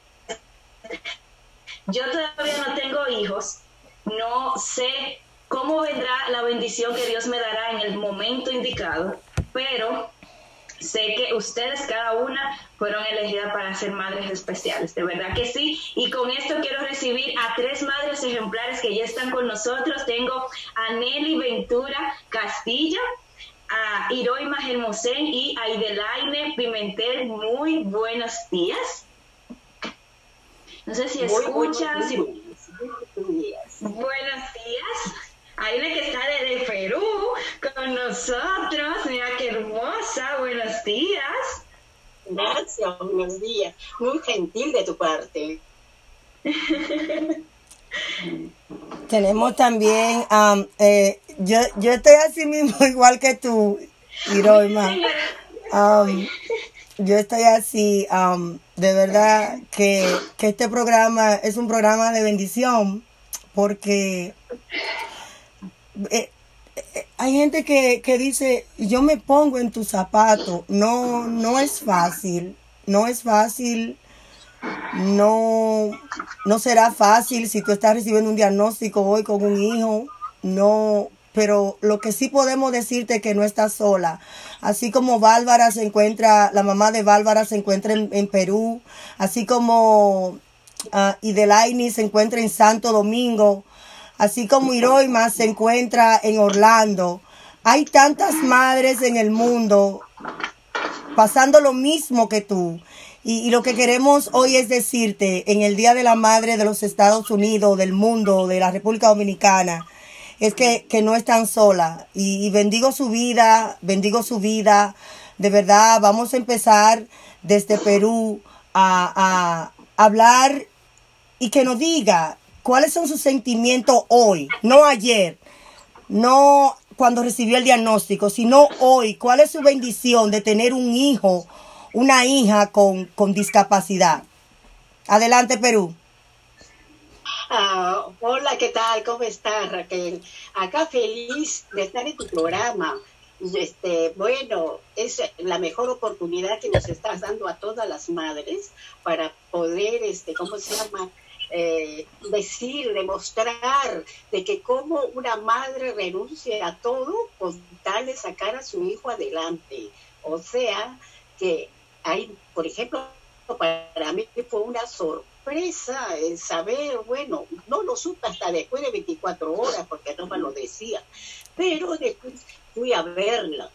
Yo todavía no tengo hijos, no sé cómo vendrá la bendición que Dios me dará en el momento indicado, pero sé que ustedes cada una fueron elegidas para ser madres especiales, de verdad que sí. Y con esto quiero recibir a tres madres ejemplares que ya están con nosotros. Tengo a Nelly Ventura Castillo, a Iroi Hermosén y a Idelaine Pimentel. Muy buenos días. No sé si escuchan. Buenos días. Buenos días. Aile que está desde Perú con nosotros. Mira qué hermosa. Buenos días. Gracias, buenos días. Muy gentil de tu parte. Tenemos también, eh, yo, yo estoy así mismo igual que tú, Iroima. yo estoy así, de verdad que, este programa es un programa de bendición porque eh, eh, hay gente que, que dice, yo me pongo en tu zapato, no, no es fácil, no es fácil no, no será fácil si tú estás recibiendo un diagnóstico hoy con un hijo, no, pero lo que sí podemos decirte es que no estás sola. Así como Bárbara se encuentra, la mamá de Bárbara se encuentra en, Perú, así como uh, Idelaini se encuentra en Santo Domingo, así como Iroima se encuentra en Orlando. Hay tantas madres en el mundo pasando lo mismo que tú. Y, lo que queremos hoy es decirte, en el Día de la Madre de los Estados Unidos, del mundo, de la República Dominicana, es que, no están sola. Y, bendigo su vida, bendigo su vida. De verdad, vamos a empezar desde Perú a, a hablar y que nos diga cuáles son sus sentimientos hoy, no ayer, no cuando recibió el diagnóstico, sino hoy. ¿Cuál es su bendición de tener un hijo una hija con, con discapacidad. Adelante, Perú. Ah, hola, ¿qué tal? ¿Cómo estás, Raquel? Acá feliz de estar en tu programa. Este, bueno, es la mejor oportunidad que nos estás dando a todas las madres para poder, este, ¿cómo se llama? Eh, decir, demostrar de que como una madre renuncia a todo con tal de sacar a su hijo adelante. O sea, que por ejemplo, para mí fue una sorpresa el saber, bueno, no lo supe hasta después de 24 horas porque no me lo decía, pero después fui a verla,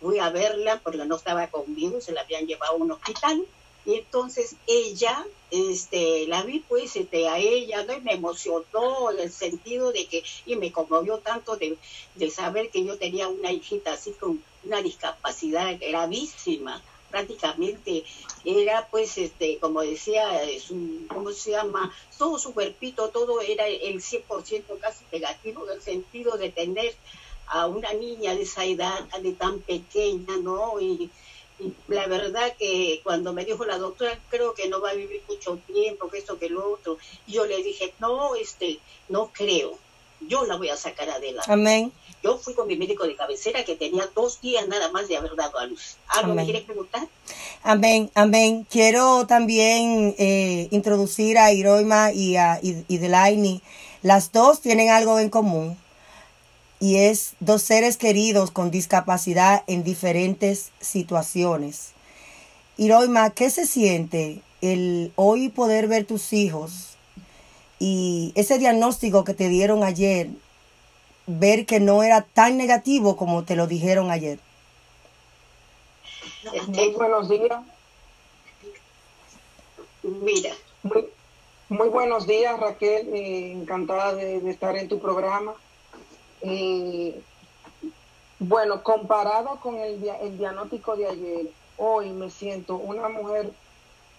fui a verla porque no estaba conmigo, se la habían llevado a un hospital y entonces ella, este, la vi pues este, a ella, ¿no? Y me emocionó en el sentido de que, y me conmovió tanto de, de saber que yo tenía una hijita así con una discapacidad gravísima, prácticamente era pues este como decía es cómo se llama todo su cuerpito todo era el 100% casi negativo en el sentido de tener a una niña de esa edad de tan pequeña no y, la verdad que cuando me dijo la doctora, creo que no va a vivir mucho tiempo, que esto, que lo otro, yo le dije, no, este, no creo, yo la voy a sacar adelante. Amén. Yo fui con mi médico de cabecera que tenía dos días nada más de haber dado a luz. ¿Algo me Amén. quiere preguntar? Amén, amén. Quiero también eh, introducir a Iroima y a y, y Delaini. Las dos tienen algo en común y es dos seres queridos con discapacidad en diferentes situaciones. Iroima, ¿qué se siente el hoy poder ver tus hijos y ese diagnóstico que te dieron ayer, ver que no era tan negativo como te lo dijeron ayer? Muy Este, buenos días. mira, Muy, muy buenos días, Raquel. eh, encantada de, de estar en tu programa. Eh, bueno, comparado con el, el diagnóstico de ayer, hoy me siento una mujer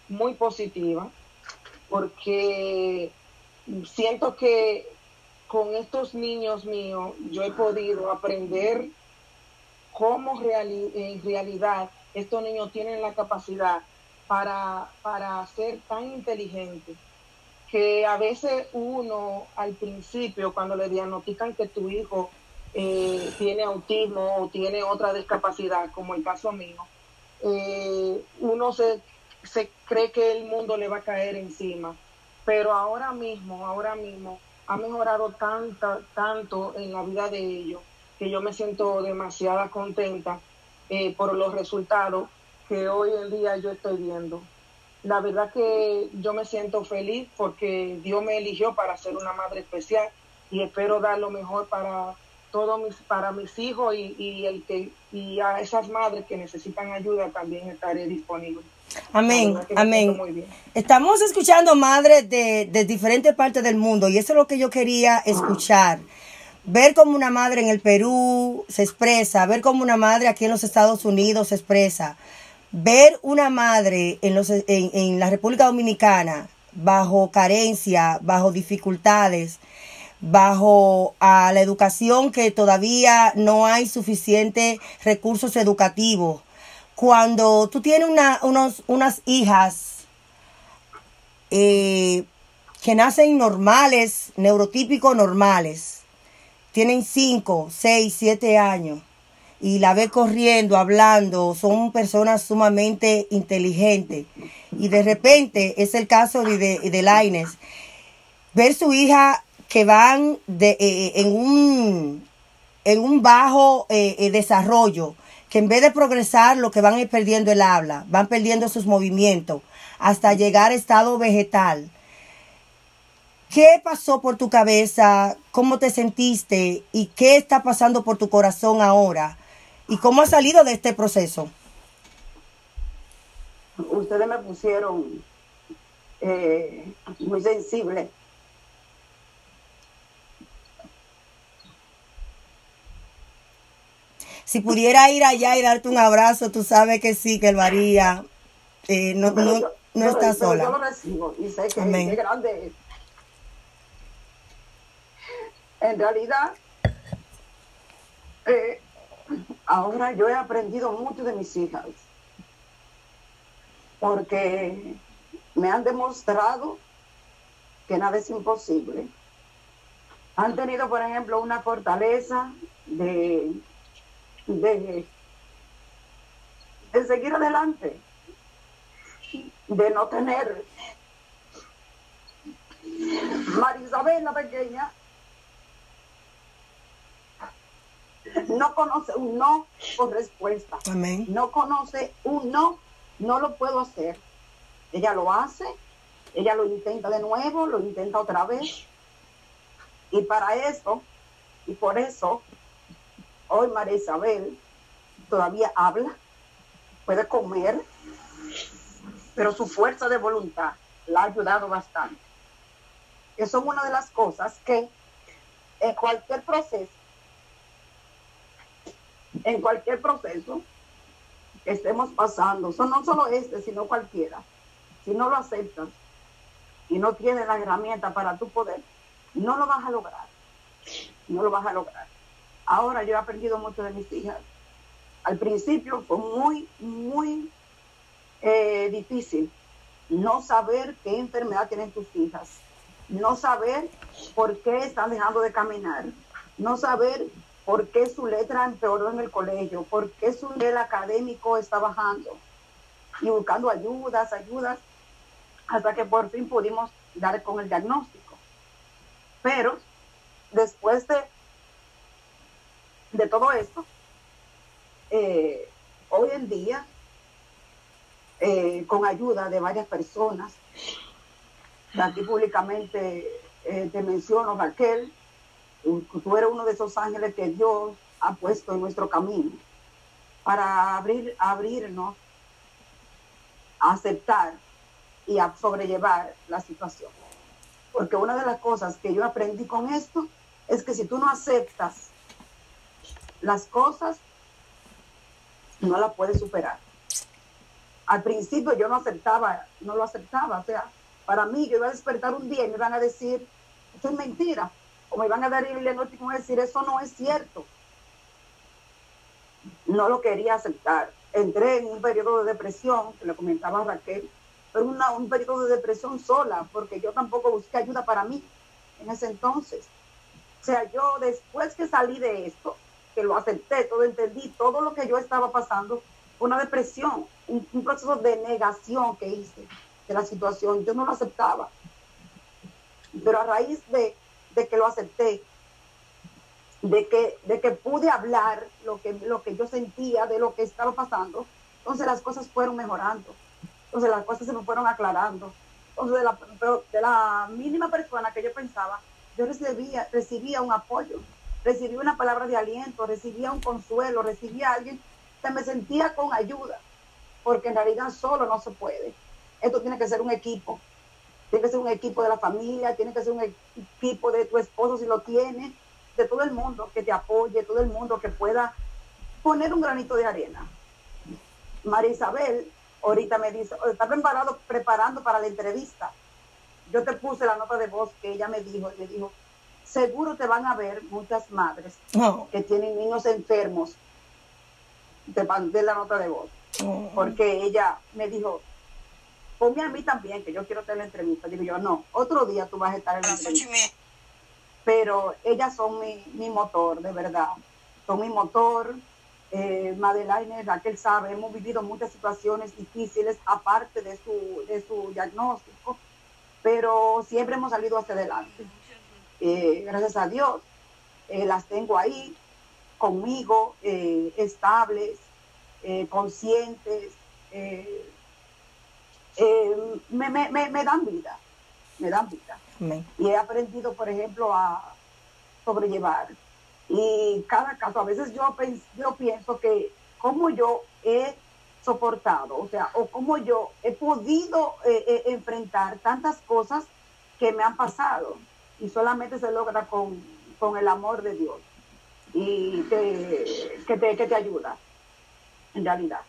muy positiva porque siento que con estos niños míos yo he podido aprender cómo en realidad estos niños tienen la capacidad para, para ser tan inteligentes que a veces uno al principio cuando le diagnostican que tu hijo eh, tiene autismo o tiene otra discapacidad, como el caso mío, eh, uno se, se cree que el mundo le va a caer encima. Pero ahora mismo, ahora mismo, ha mejorado tanta, tanto en la vida de ellos que yo me siento demasiada contenta eh, por los resultados que hoy en día yo estoy viendo. La verdad que yo me siento feliz porque Dios me eligió para ser una madre especial y espero dar lo mejor para todos mis, para mis hijos y, y el que y a esas madres que necesitan ayuda también estaré disponible. Amén, amén. siento muy bien. Estamos escuchando madres de, de diferentes partes del mundo y eso es lo que yo quería escuchar. Ver cómo una madre en el Perú se expresa, ver cómo una madre aquí en los Estados Unidos se expresa, ver una madre en, los, en, en la República Dominicana bajo carencia, bajo dificultades, bajo a la educación que todavía no hay suficientes recursos educativos. Cuando tú tienes una, unos, unas hijas eh, que nacen normales, neurotípicos normales, tienen 5, 6, 7 años y la ve corriendo, hablando, son personas sumamente inteligentes. Y de repente, es el caso de, de, de Lainez, ver su hija que van de, eh, en, un, en un bajo eh, desarrollo, que en vez de progresar, lo que van es perdiendo el habla, van perdiendo sus movimientos, hasta llegar a estado vegetal. ¿Qué pasó por tu cabeza? ¿Cómo te sentiste? ¿Y qué está pasando por tu corazón ahora? ¿Y cómo has salido de este proceso? Ustedes me pusieron eh, muy sensible. Si pudiera ir allá y darte un abrazo, tú sabes que sí, que María eh, no, no, no está pero Yo lo sola. recibo y sé que, Amén. que grande es. En realidad, eh, ahora yo he aprendido mucho de mis hijas, porque me han demostrado que nada es imposible. Han tenido, por ejemplo, una fortaleza de, de, de seguir adelante de no tener. Marisabel la pequeña no conoce un no con respuesta. Amén. no conoce un no no lo puedo hacer. Ella lo hace ella lo intenta de nuevo lo intenta otra vez. Y para eso y por eso hoy María Isabel todavía habla puede comer pero su fuerza de voluntad la ha ayudado bastante. Eso es una de las cosas que en cualquier proceso, en cualquier proceso que estemos pasando, son no solo este, sino cualquiera, si no lo aceptas y no tienes la herramienta para tu poder, no lo vas a lograr. No lo vas a lograr. Ahora yo he aprendido mucho de mis hijas. Al principio fue muy, muy difícil no saber qué enfermedad tienen tus hijas, no saber por qué están dejando de caminar, no saber por qué su letra empeoró en el colegio, por qué su nivel académico está bajando y buscando ayudas, ayudas, hasta que por fin pudimos dar con el diagnóstico. Pero después de, de todo esto, eh, hoy en día, eh, con ayuda de varias personas, aquí públicamente eh, te menciono, Raquel, tú eres uno de esos ángeles que Dios ha puesto en nuestro camino para abrir, abrirnos aceptar y a sobrellevar la situación. Porque una de las cosas que yo aprendí con esto es que si tú no aceptas las cosas, no las puedes superar. Al principio yo no aceptaba, no lo aceptaba. O sea, para mí yo iba a despertar un día y me iban a decir, esto es mentira. O me iban a dar el diagnóstico y decir, eso no es cierto. No lo quería aceptar. Entré en un periodo de depresión, que le comentaba Raquel, pero un periodo de depresión sola, porque yo tampoco busqué ayuda para mí en ese entonces. O sea, yo después que salí de esto, que lo acepté, todo entendí, todo lo que yo estaba pasando, una depresión, un, proceso de negación que hice de la situación, yo no lo aceptaba. Pero a raíz de, de que lo acepté, de que, de que pude hablar lo que, lo que yo sentía, de lo que estaba pasando, entonces las cosas fueron mejorando. Entonces las cosas se me fueron aclarando. Entonces de la, de la mínima persona que yo pensaba, yo recibía, recibía un apoyo, recibía una palabra de aliento, recibía un consuelo, recibía a alguien que me sentía con ayuda, porque en realidad solo no se puede. Esto tiene que ser un equipo, tiene que ser un equipo de la familia, tiene que ser un equipo de tu esposo si lo tiene, de todo el mundo que te apoye, todo el mundo que pueda poner un granito de arena. María Isabel ahorita me dice, está preparado, preparando para la entrevista. Yo te puse la nota de voz que ella me dijo, y me dijo, seguro te van a ver muchas madres que tienen niños enfermos. Te mandé la nota de voz. Porque ella me dijo, ponme a mí también, que yo quiero tener la entrevista. Digo yo, no, otro día tú vas a estar en la entrevista. Pero ellas son mi, mi motor, de verdad. Son mi motor, eh, Madeleine, Raquel sabe, hemos vivido muchas situaciones difíciles aparte de su, de su diagnóstico, pero siempre hemos salido hacia adelante. Eh, gracias a Dios, eh, las tengo ahí conmigo, eh, estables, conscientes, me, me, me, dan vida, me dan vida. Y he aprendido, por ejemplo, a sobrellevar. Y cada caso, a veces yo, yo pienso que como yo he soportado, o sea, o como yo he podido eh, eh, enfrentar tantas cosas que me han pasado y solamente se logra con, el amor de Dios y que, te, que te ayuda, en realidad.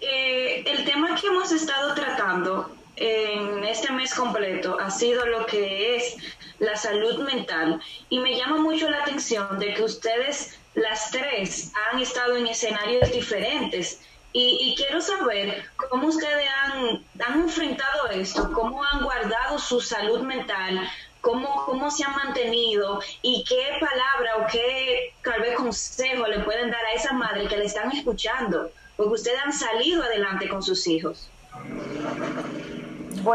Eh, el tema que hemos estado tratando en este mes completo ha sido lo que es la salud mental y me llama mucho la atención de que ustedes las tres han estado en escenarios diferentes y, quiero saber cómo ustedes han, han, enfrentado esto, cómo han guardado su salud mental, cómo, cómo se han mantenido y qué palabra o qué tal vez consejo le pueden dar a esa madre que le están escuchando, porque ustedes han salido adelante con sus hijos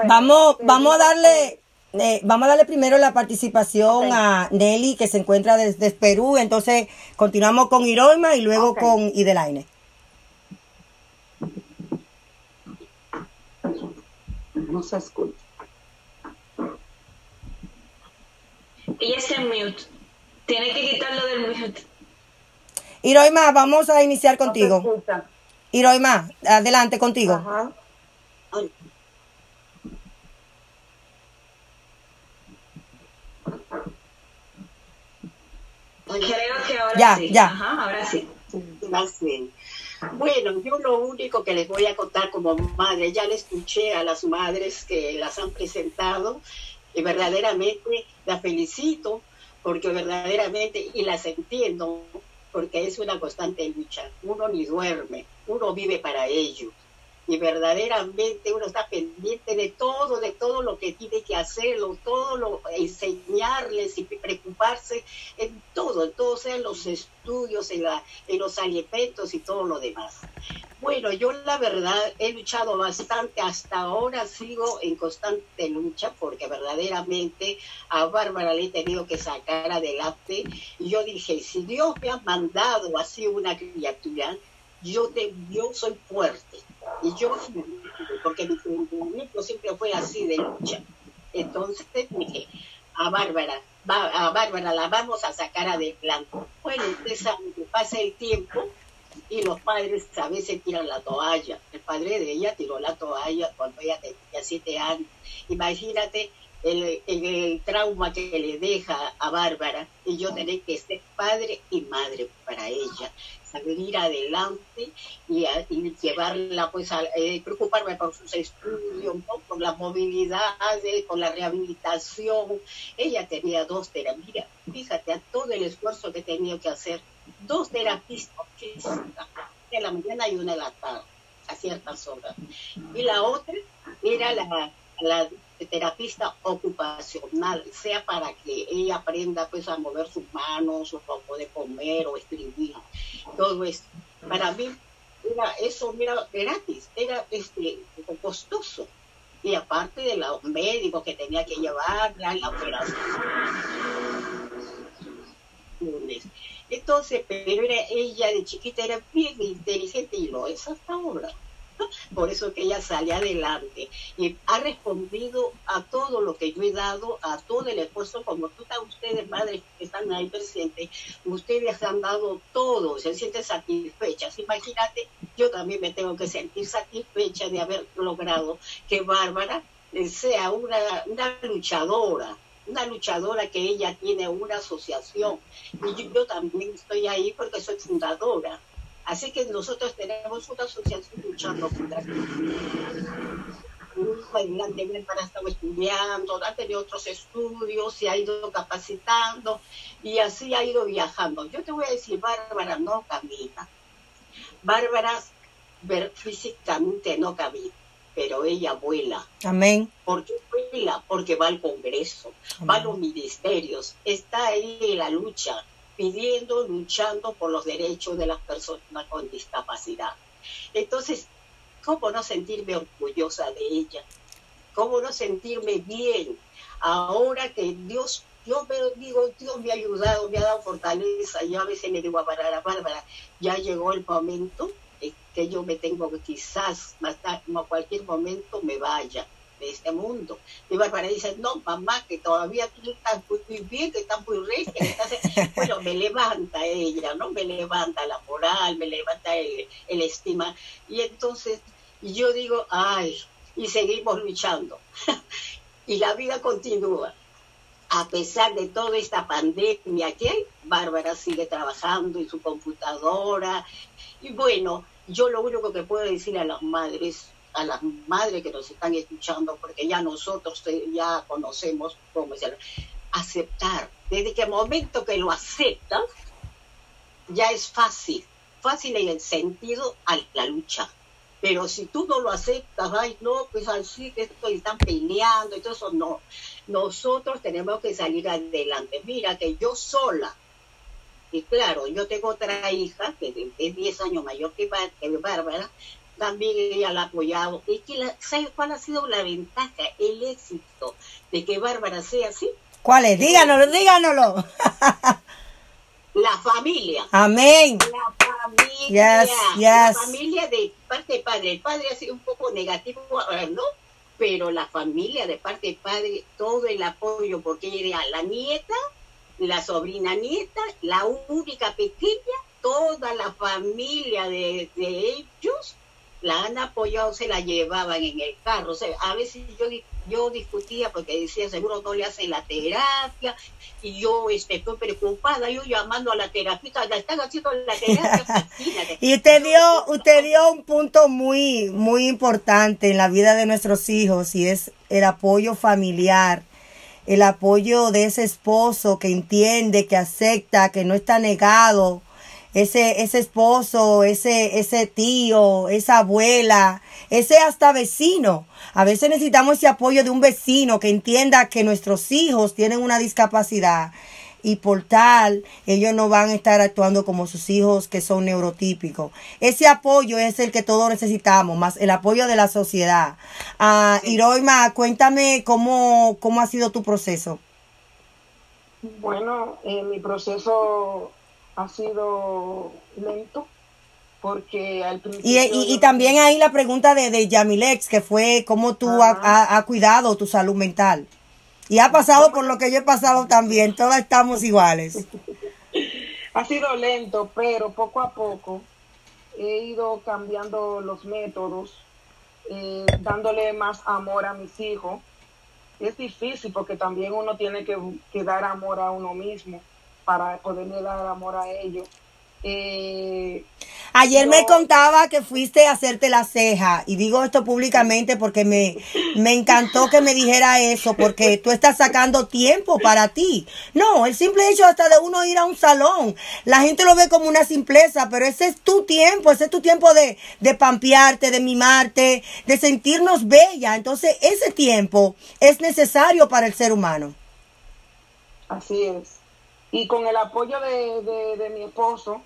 vamos, vamos a darle, eh, vamos a darle primero la participación a Nelly, que se encuentra desde Perú. Entonces, continuamos con Iroima y luego con Idelaine. No se escucha. Ella está en mute. Tiene que quitarlo del mute. Iroima, vamos a iniciar contigo. Iroima, adelante contigo. Ajá. Creo que ahora ya, sí. Ya. Ajá, ahora sí. Bueno, yo lo único que les voy a contar como madre, ya le escuché a las madres que las han presentado y verdaderamente las felicito porque verdaderamente, y las entiendo, porque es una constante lucha. Uno ni duerme, uno vive para ello. Y verdaderamente uno está pendiente de todo, de todo lo que tiene que hacerlo, todo lo enseñarles y preocuparse en todo, en todo sean los estudios, en, en los alimentos y todo lo demás. Bueno, yo la verdad he luchado bastante, hasta ahora sigo en constante lucha porque verdaderamente a Bárbara le he tenido que sacar adelante. Y yo dije, si Dios me ha mandado así una criatura, yo, te, yo soy fuerte y yo, porque mi movimiento siempre fue así de lucha. Entonces dije, a Bárbara, a Bárbara la vamos a sacar adelante. Bueno, ustedes que pasa el tiempo y los padres a veces tiran la toalla. El padre de ella tiró la toalla cuando ella tenía siete años. Imagínate el, el, trauma que le deja a Bárbara y yo tener que ser padre y madre para ella salir adelante y, llevarla, pues, a eh, preocuparme por sus estudios, por la movilidad, por la rehabilitación. Ella tenía dos terapias, fíjate a todo el esfuerzo que tenía que hacer, dos terapistas físicas, de la mañana y una de la tarde, a ciertas horas. Y la otra era la terapista ocupacional, sea para que ella aprenda pues a mover sus manos o a poder comer o escribir, todo esto. Para mí era eso, mira, gratis, era este costoso. Y aparte de los médicos que tenía que llevar, la operación. Entonces, pero era, ella de chiquita era bien inteligente y lo es hasta ahora. Por eso que ella sale adelante y ha respondido a todo lo que yo he dado, a todo el esfuerzo, como tú, ustedes, madres que están ahí presentes, ustedes han dado todo, se sienten satisfechas. Imagínate, yo también me tengo que sentir satisfecha de haber logrado que Bárbara sea una, una luchadora, una luchadora que ella tiene una asociación. Y yo, también estoy ahí porque soy fundadora. Así que nosotros tenemos una asociación luchando contra adelante para estar estudiando, ha tenido otros estudios, se ha ido capacitando y así ha ido viajando. Yo te voy a decir, Bárbara no camina. Bárbara físicamente no camina, pero ella vuela. Amén. ¿Por qué vuela? Porque va al Congreso, va a los ministerios, está ahí en la lucha pidiendo, luchando por los derechos de las personas con discapacidad. Entonces, ¿cómo no sentirme orgullosa de ella? ¿Cómo no sentirme bien ahora que Dios, yo me digo, Dios me ha ayudado, me ha dado fortaleza, yo a veces le digo a Bárbara, Bárbara, ya llegó el momento que yo me tengo que quizás, más a cualquier momento me vaya de este mundo. Y Bárbara dice, no, mamá, que todavía tú estás muy bien, que estás muy rica. bueno, me levanta ella, ¿no? Me levanta la moral, me levanta el, el estima. Y entonces yo digo, ay, y seguimos luchando. y la vida continúa. A pesar de toda esta pandemia que hay, Bárbara sigue trabajando en su computadora. Y bueno, yo lo único que puedo decir a las madres, a las madres que nos están escuchando, porque ya nosotros ya conocemos cómo es aceptar. Desde que el momento que lo aceptas, ya es fácil, fácil en el sentido a la lucha. Pero si tú no lo aceptas, ay, no, pues así que están peleando, y todo eso, no. Nosotros tenemos que salir adelante. Mira que yo sola, y claro, yo tengo otra hija que es 10 años mayor que, Bárbara, también ella la ha apoyado. ¿Y que la, ¿sabe cuál ha sido la ventaja, el éxito de que Bárbara sea así? ¿Cuál es? Díganoslo, díganoslo. la familia. Amén. La familia. Yes, yes. La familia de parte de padre. El padre ha sido un poco negativo, ¿no? Pero la familia de parte de padre, todo el apoyo, porque ella era la nieta, la sobrina nieta, la única pequeña, toda la familia de, de ellos la han apoyado, se la llevaban en el carro. O sea, a veces yo, yo discutía porque decía, seguro no le hacen la terapia, y yo este, estoy preocupada, yo llamando a la terapista, la están haciendo la terapia. y usted dio, usted dio un punto muy, muy importante en la vida de nuestros hijos, y es el apoyo familiar. El apoyo de ese esposo que entiende, que acepta, que no está negado ese, ese esposo, ese, ese tío, esa abuela, ese hasta vecino. A veces necesitamos ese apoyo de un vecino que entienda que nuestros hijos tienen una discapacidad y por tal ellos no van a estar actuando como sus hijos que son neurotípicos. Ese apoyo es el que todos necesitamos, más el apoyo de la sociedad. Ah, Iroima, cuéntame cómo, cómo ha sido tu proceso. Bueno, eh, mi proceso ha sido lento porque al principio... Y, y, y también ahí la pregunta de, de Yamilex, que fue cómo tú has ha, ha cuidado tu salud mental. Y ha pasado por lo que yo he pasado también, todas estamos iguales. Ha sido lento, pero poco a poco he ido cambiando los métodos, eh, dándole más amor a mis hijos. Es difícil porque también uno tiene que, que dar amor a uno mismo para poderle dar amor a ellos. Eh, Ayer me contaba que fuiste a hacerte la ceja y digo esto públicamente porque me, me encantó que me dijera eso porque tú estás sacando tiempo para ti. No, el simple hecho hasta de uno ir a un salón, la gente lo ve como una simpleza, pero ese es tu tiempo, ese es tu tiempo de, de pampearte, de mimarte, de sentirnos bella. Entonces ese tiempo es necesario para el ser humano. Así es. Y con el apoyo de, de, de mi esposo,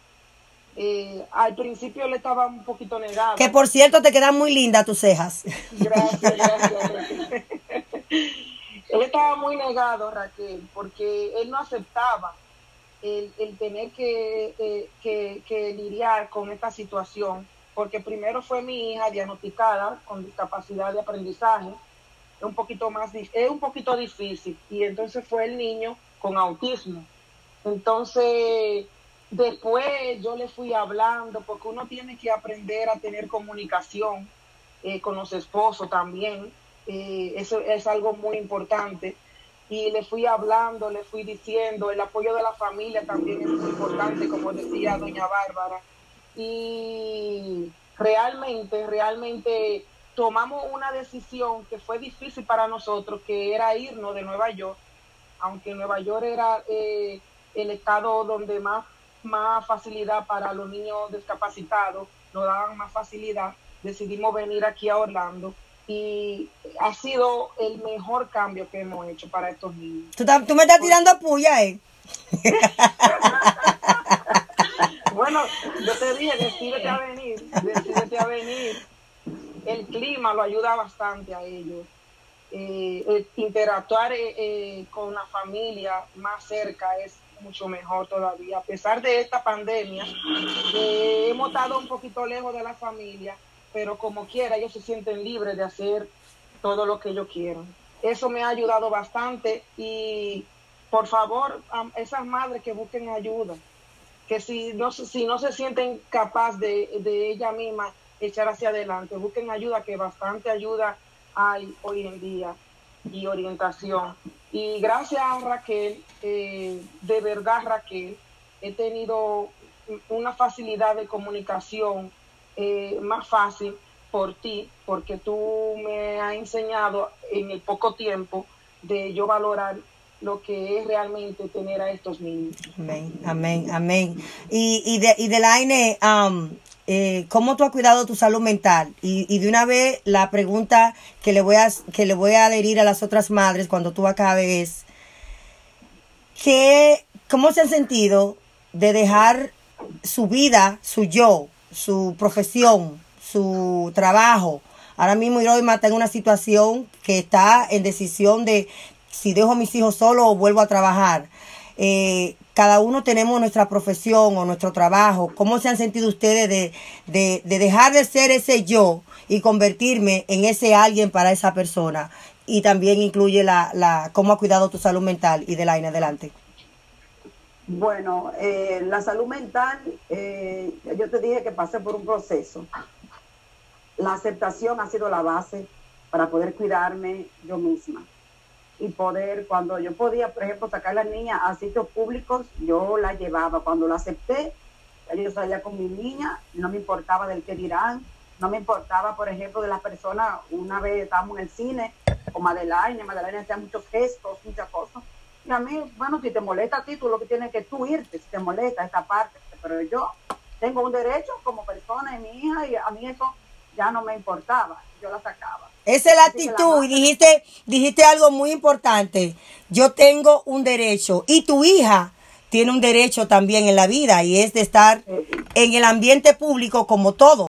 eh, al principio le estaba un poquito negado. Que por cierto te quedan muy lindas tus cejas. Gracias, gracias. él estaba muy negado, Raquel, porque él no aceptaba el, el tener que, eh, que, que lidiar con esta situación, porque primero fue mi hija diagnosticada con discapacidad de aprendizaje, es un poquito más, es un poquito difícil, y entonces fue el niño con autismo. Entonces, después yo le fui hablando, porque uno tiene que aprender a tener comunicación eh, con los esposos también, eh, eso es algo muy importante. Y le fui hablando, le fui diciendo, el apoyo de la familia también es muy importante, como decía doña Bárbara. Y realmente, realmente tomamos una decisión que fue difícil para nosotros, que era irnos de Nueva York, aunque Nueva York era... Eh, el estado donde más, más facilidad para los niños discapacitados, nos daban más facilidad, decidimos venir aquí a Orlando y ha sido el mejor cambio que hemos hecho para estos niños. Tú, tú me estás tirando puya, ¿eh? bueno, yo te dije, decídete a venir, decídete a venir. El clima lo ayuda bastante a ellos. Eh, eh, interactuar eh, eh, con la familia más cerca es mucho mejor todavía. A pesar de esta pandemia, eh, hemos estado un poquito lejos de la familia, pero como quiera, ellos se sienten libres de hacer todo lo que ellos quieran. Eso me ha ayudado bastante y por favor, a esas madres que busquen ayuda, que si no, si no se sienten capaz de, de ella misma echar hacia adelante, busquen ayuda, que bastante ayuda hay hoy en día y orientación. Y gracias a Raquel, eh, de verdad Raquel, he tenido una facilidad de comunicación eh, más fácil por ti, porque tú me has enseñado en el poco tiempo de yo valorar lo que es realmente tener a estos niños. Amén, amén, amén. Y, y de, y de la AINE, um, eh, ¿cómo tú has cuidado tu salud mental? Y, y, de una vez la pregunta que le voy a, que le voy a adherir a las otras madres cuando tú acabes es, ¿qué, ¿cómo se han sentido de dejar su vida, su yo, su profesión, su trabajo? Ahora mismo Iroima está en una situación que está en decisión de si dejo a mis hijos solos o vuelvo a trabajar. Eh, cada uno tenemos nuestra profesión o nuestro trabajo. ¿Cómo se han sentido ustedes de, de, de, dejar de ser ese yo y convertirme en ese alguien para esa persona? Y también incluye la, la cómo ha cuidado tu salud mental y de la en adelante. Bueno, eh, la salud mental, eh, yo te dije que pasé por un proceso. La aceptación ha sido la base para poder cuidarme yo misma y poder, cuando yo podía, por ejemplo, sacar a las niñas a sitios públicos, yo la llevaba. Cuando la acepté, yo salía con mi niña, no me importaba del que dirán, no me importaba, por ejemplo, de las personas. Una vez estábamos en el cine con Madeleine, Madeleine hacía muchos gestos, muchas cosas. Y a mí, bueno, si te molesta a ti, tú lo que tienes que tú irte, si te molesta esta parte, pero yo tengo un derecho como persona y mi hija y a mí eso ya no me importaba, yo la sacaba. Esa es la actitud y dijiste, dijiste algo muy importante. Yo tengo un derecho y tu hija tiene un derecho también en la vida y es de estar en el ambiente público como todo.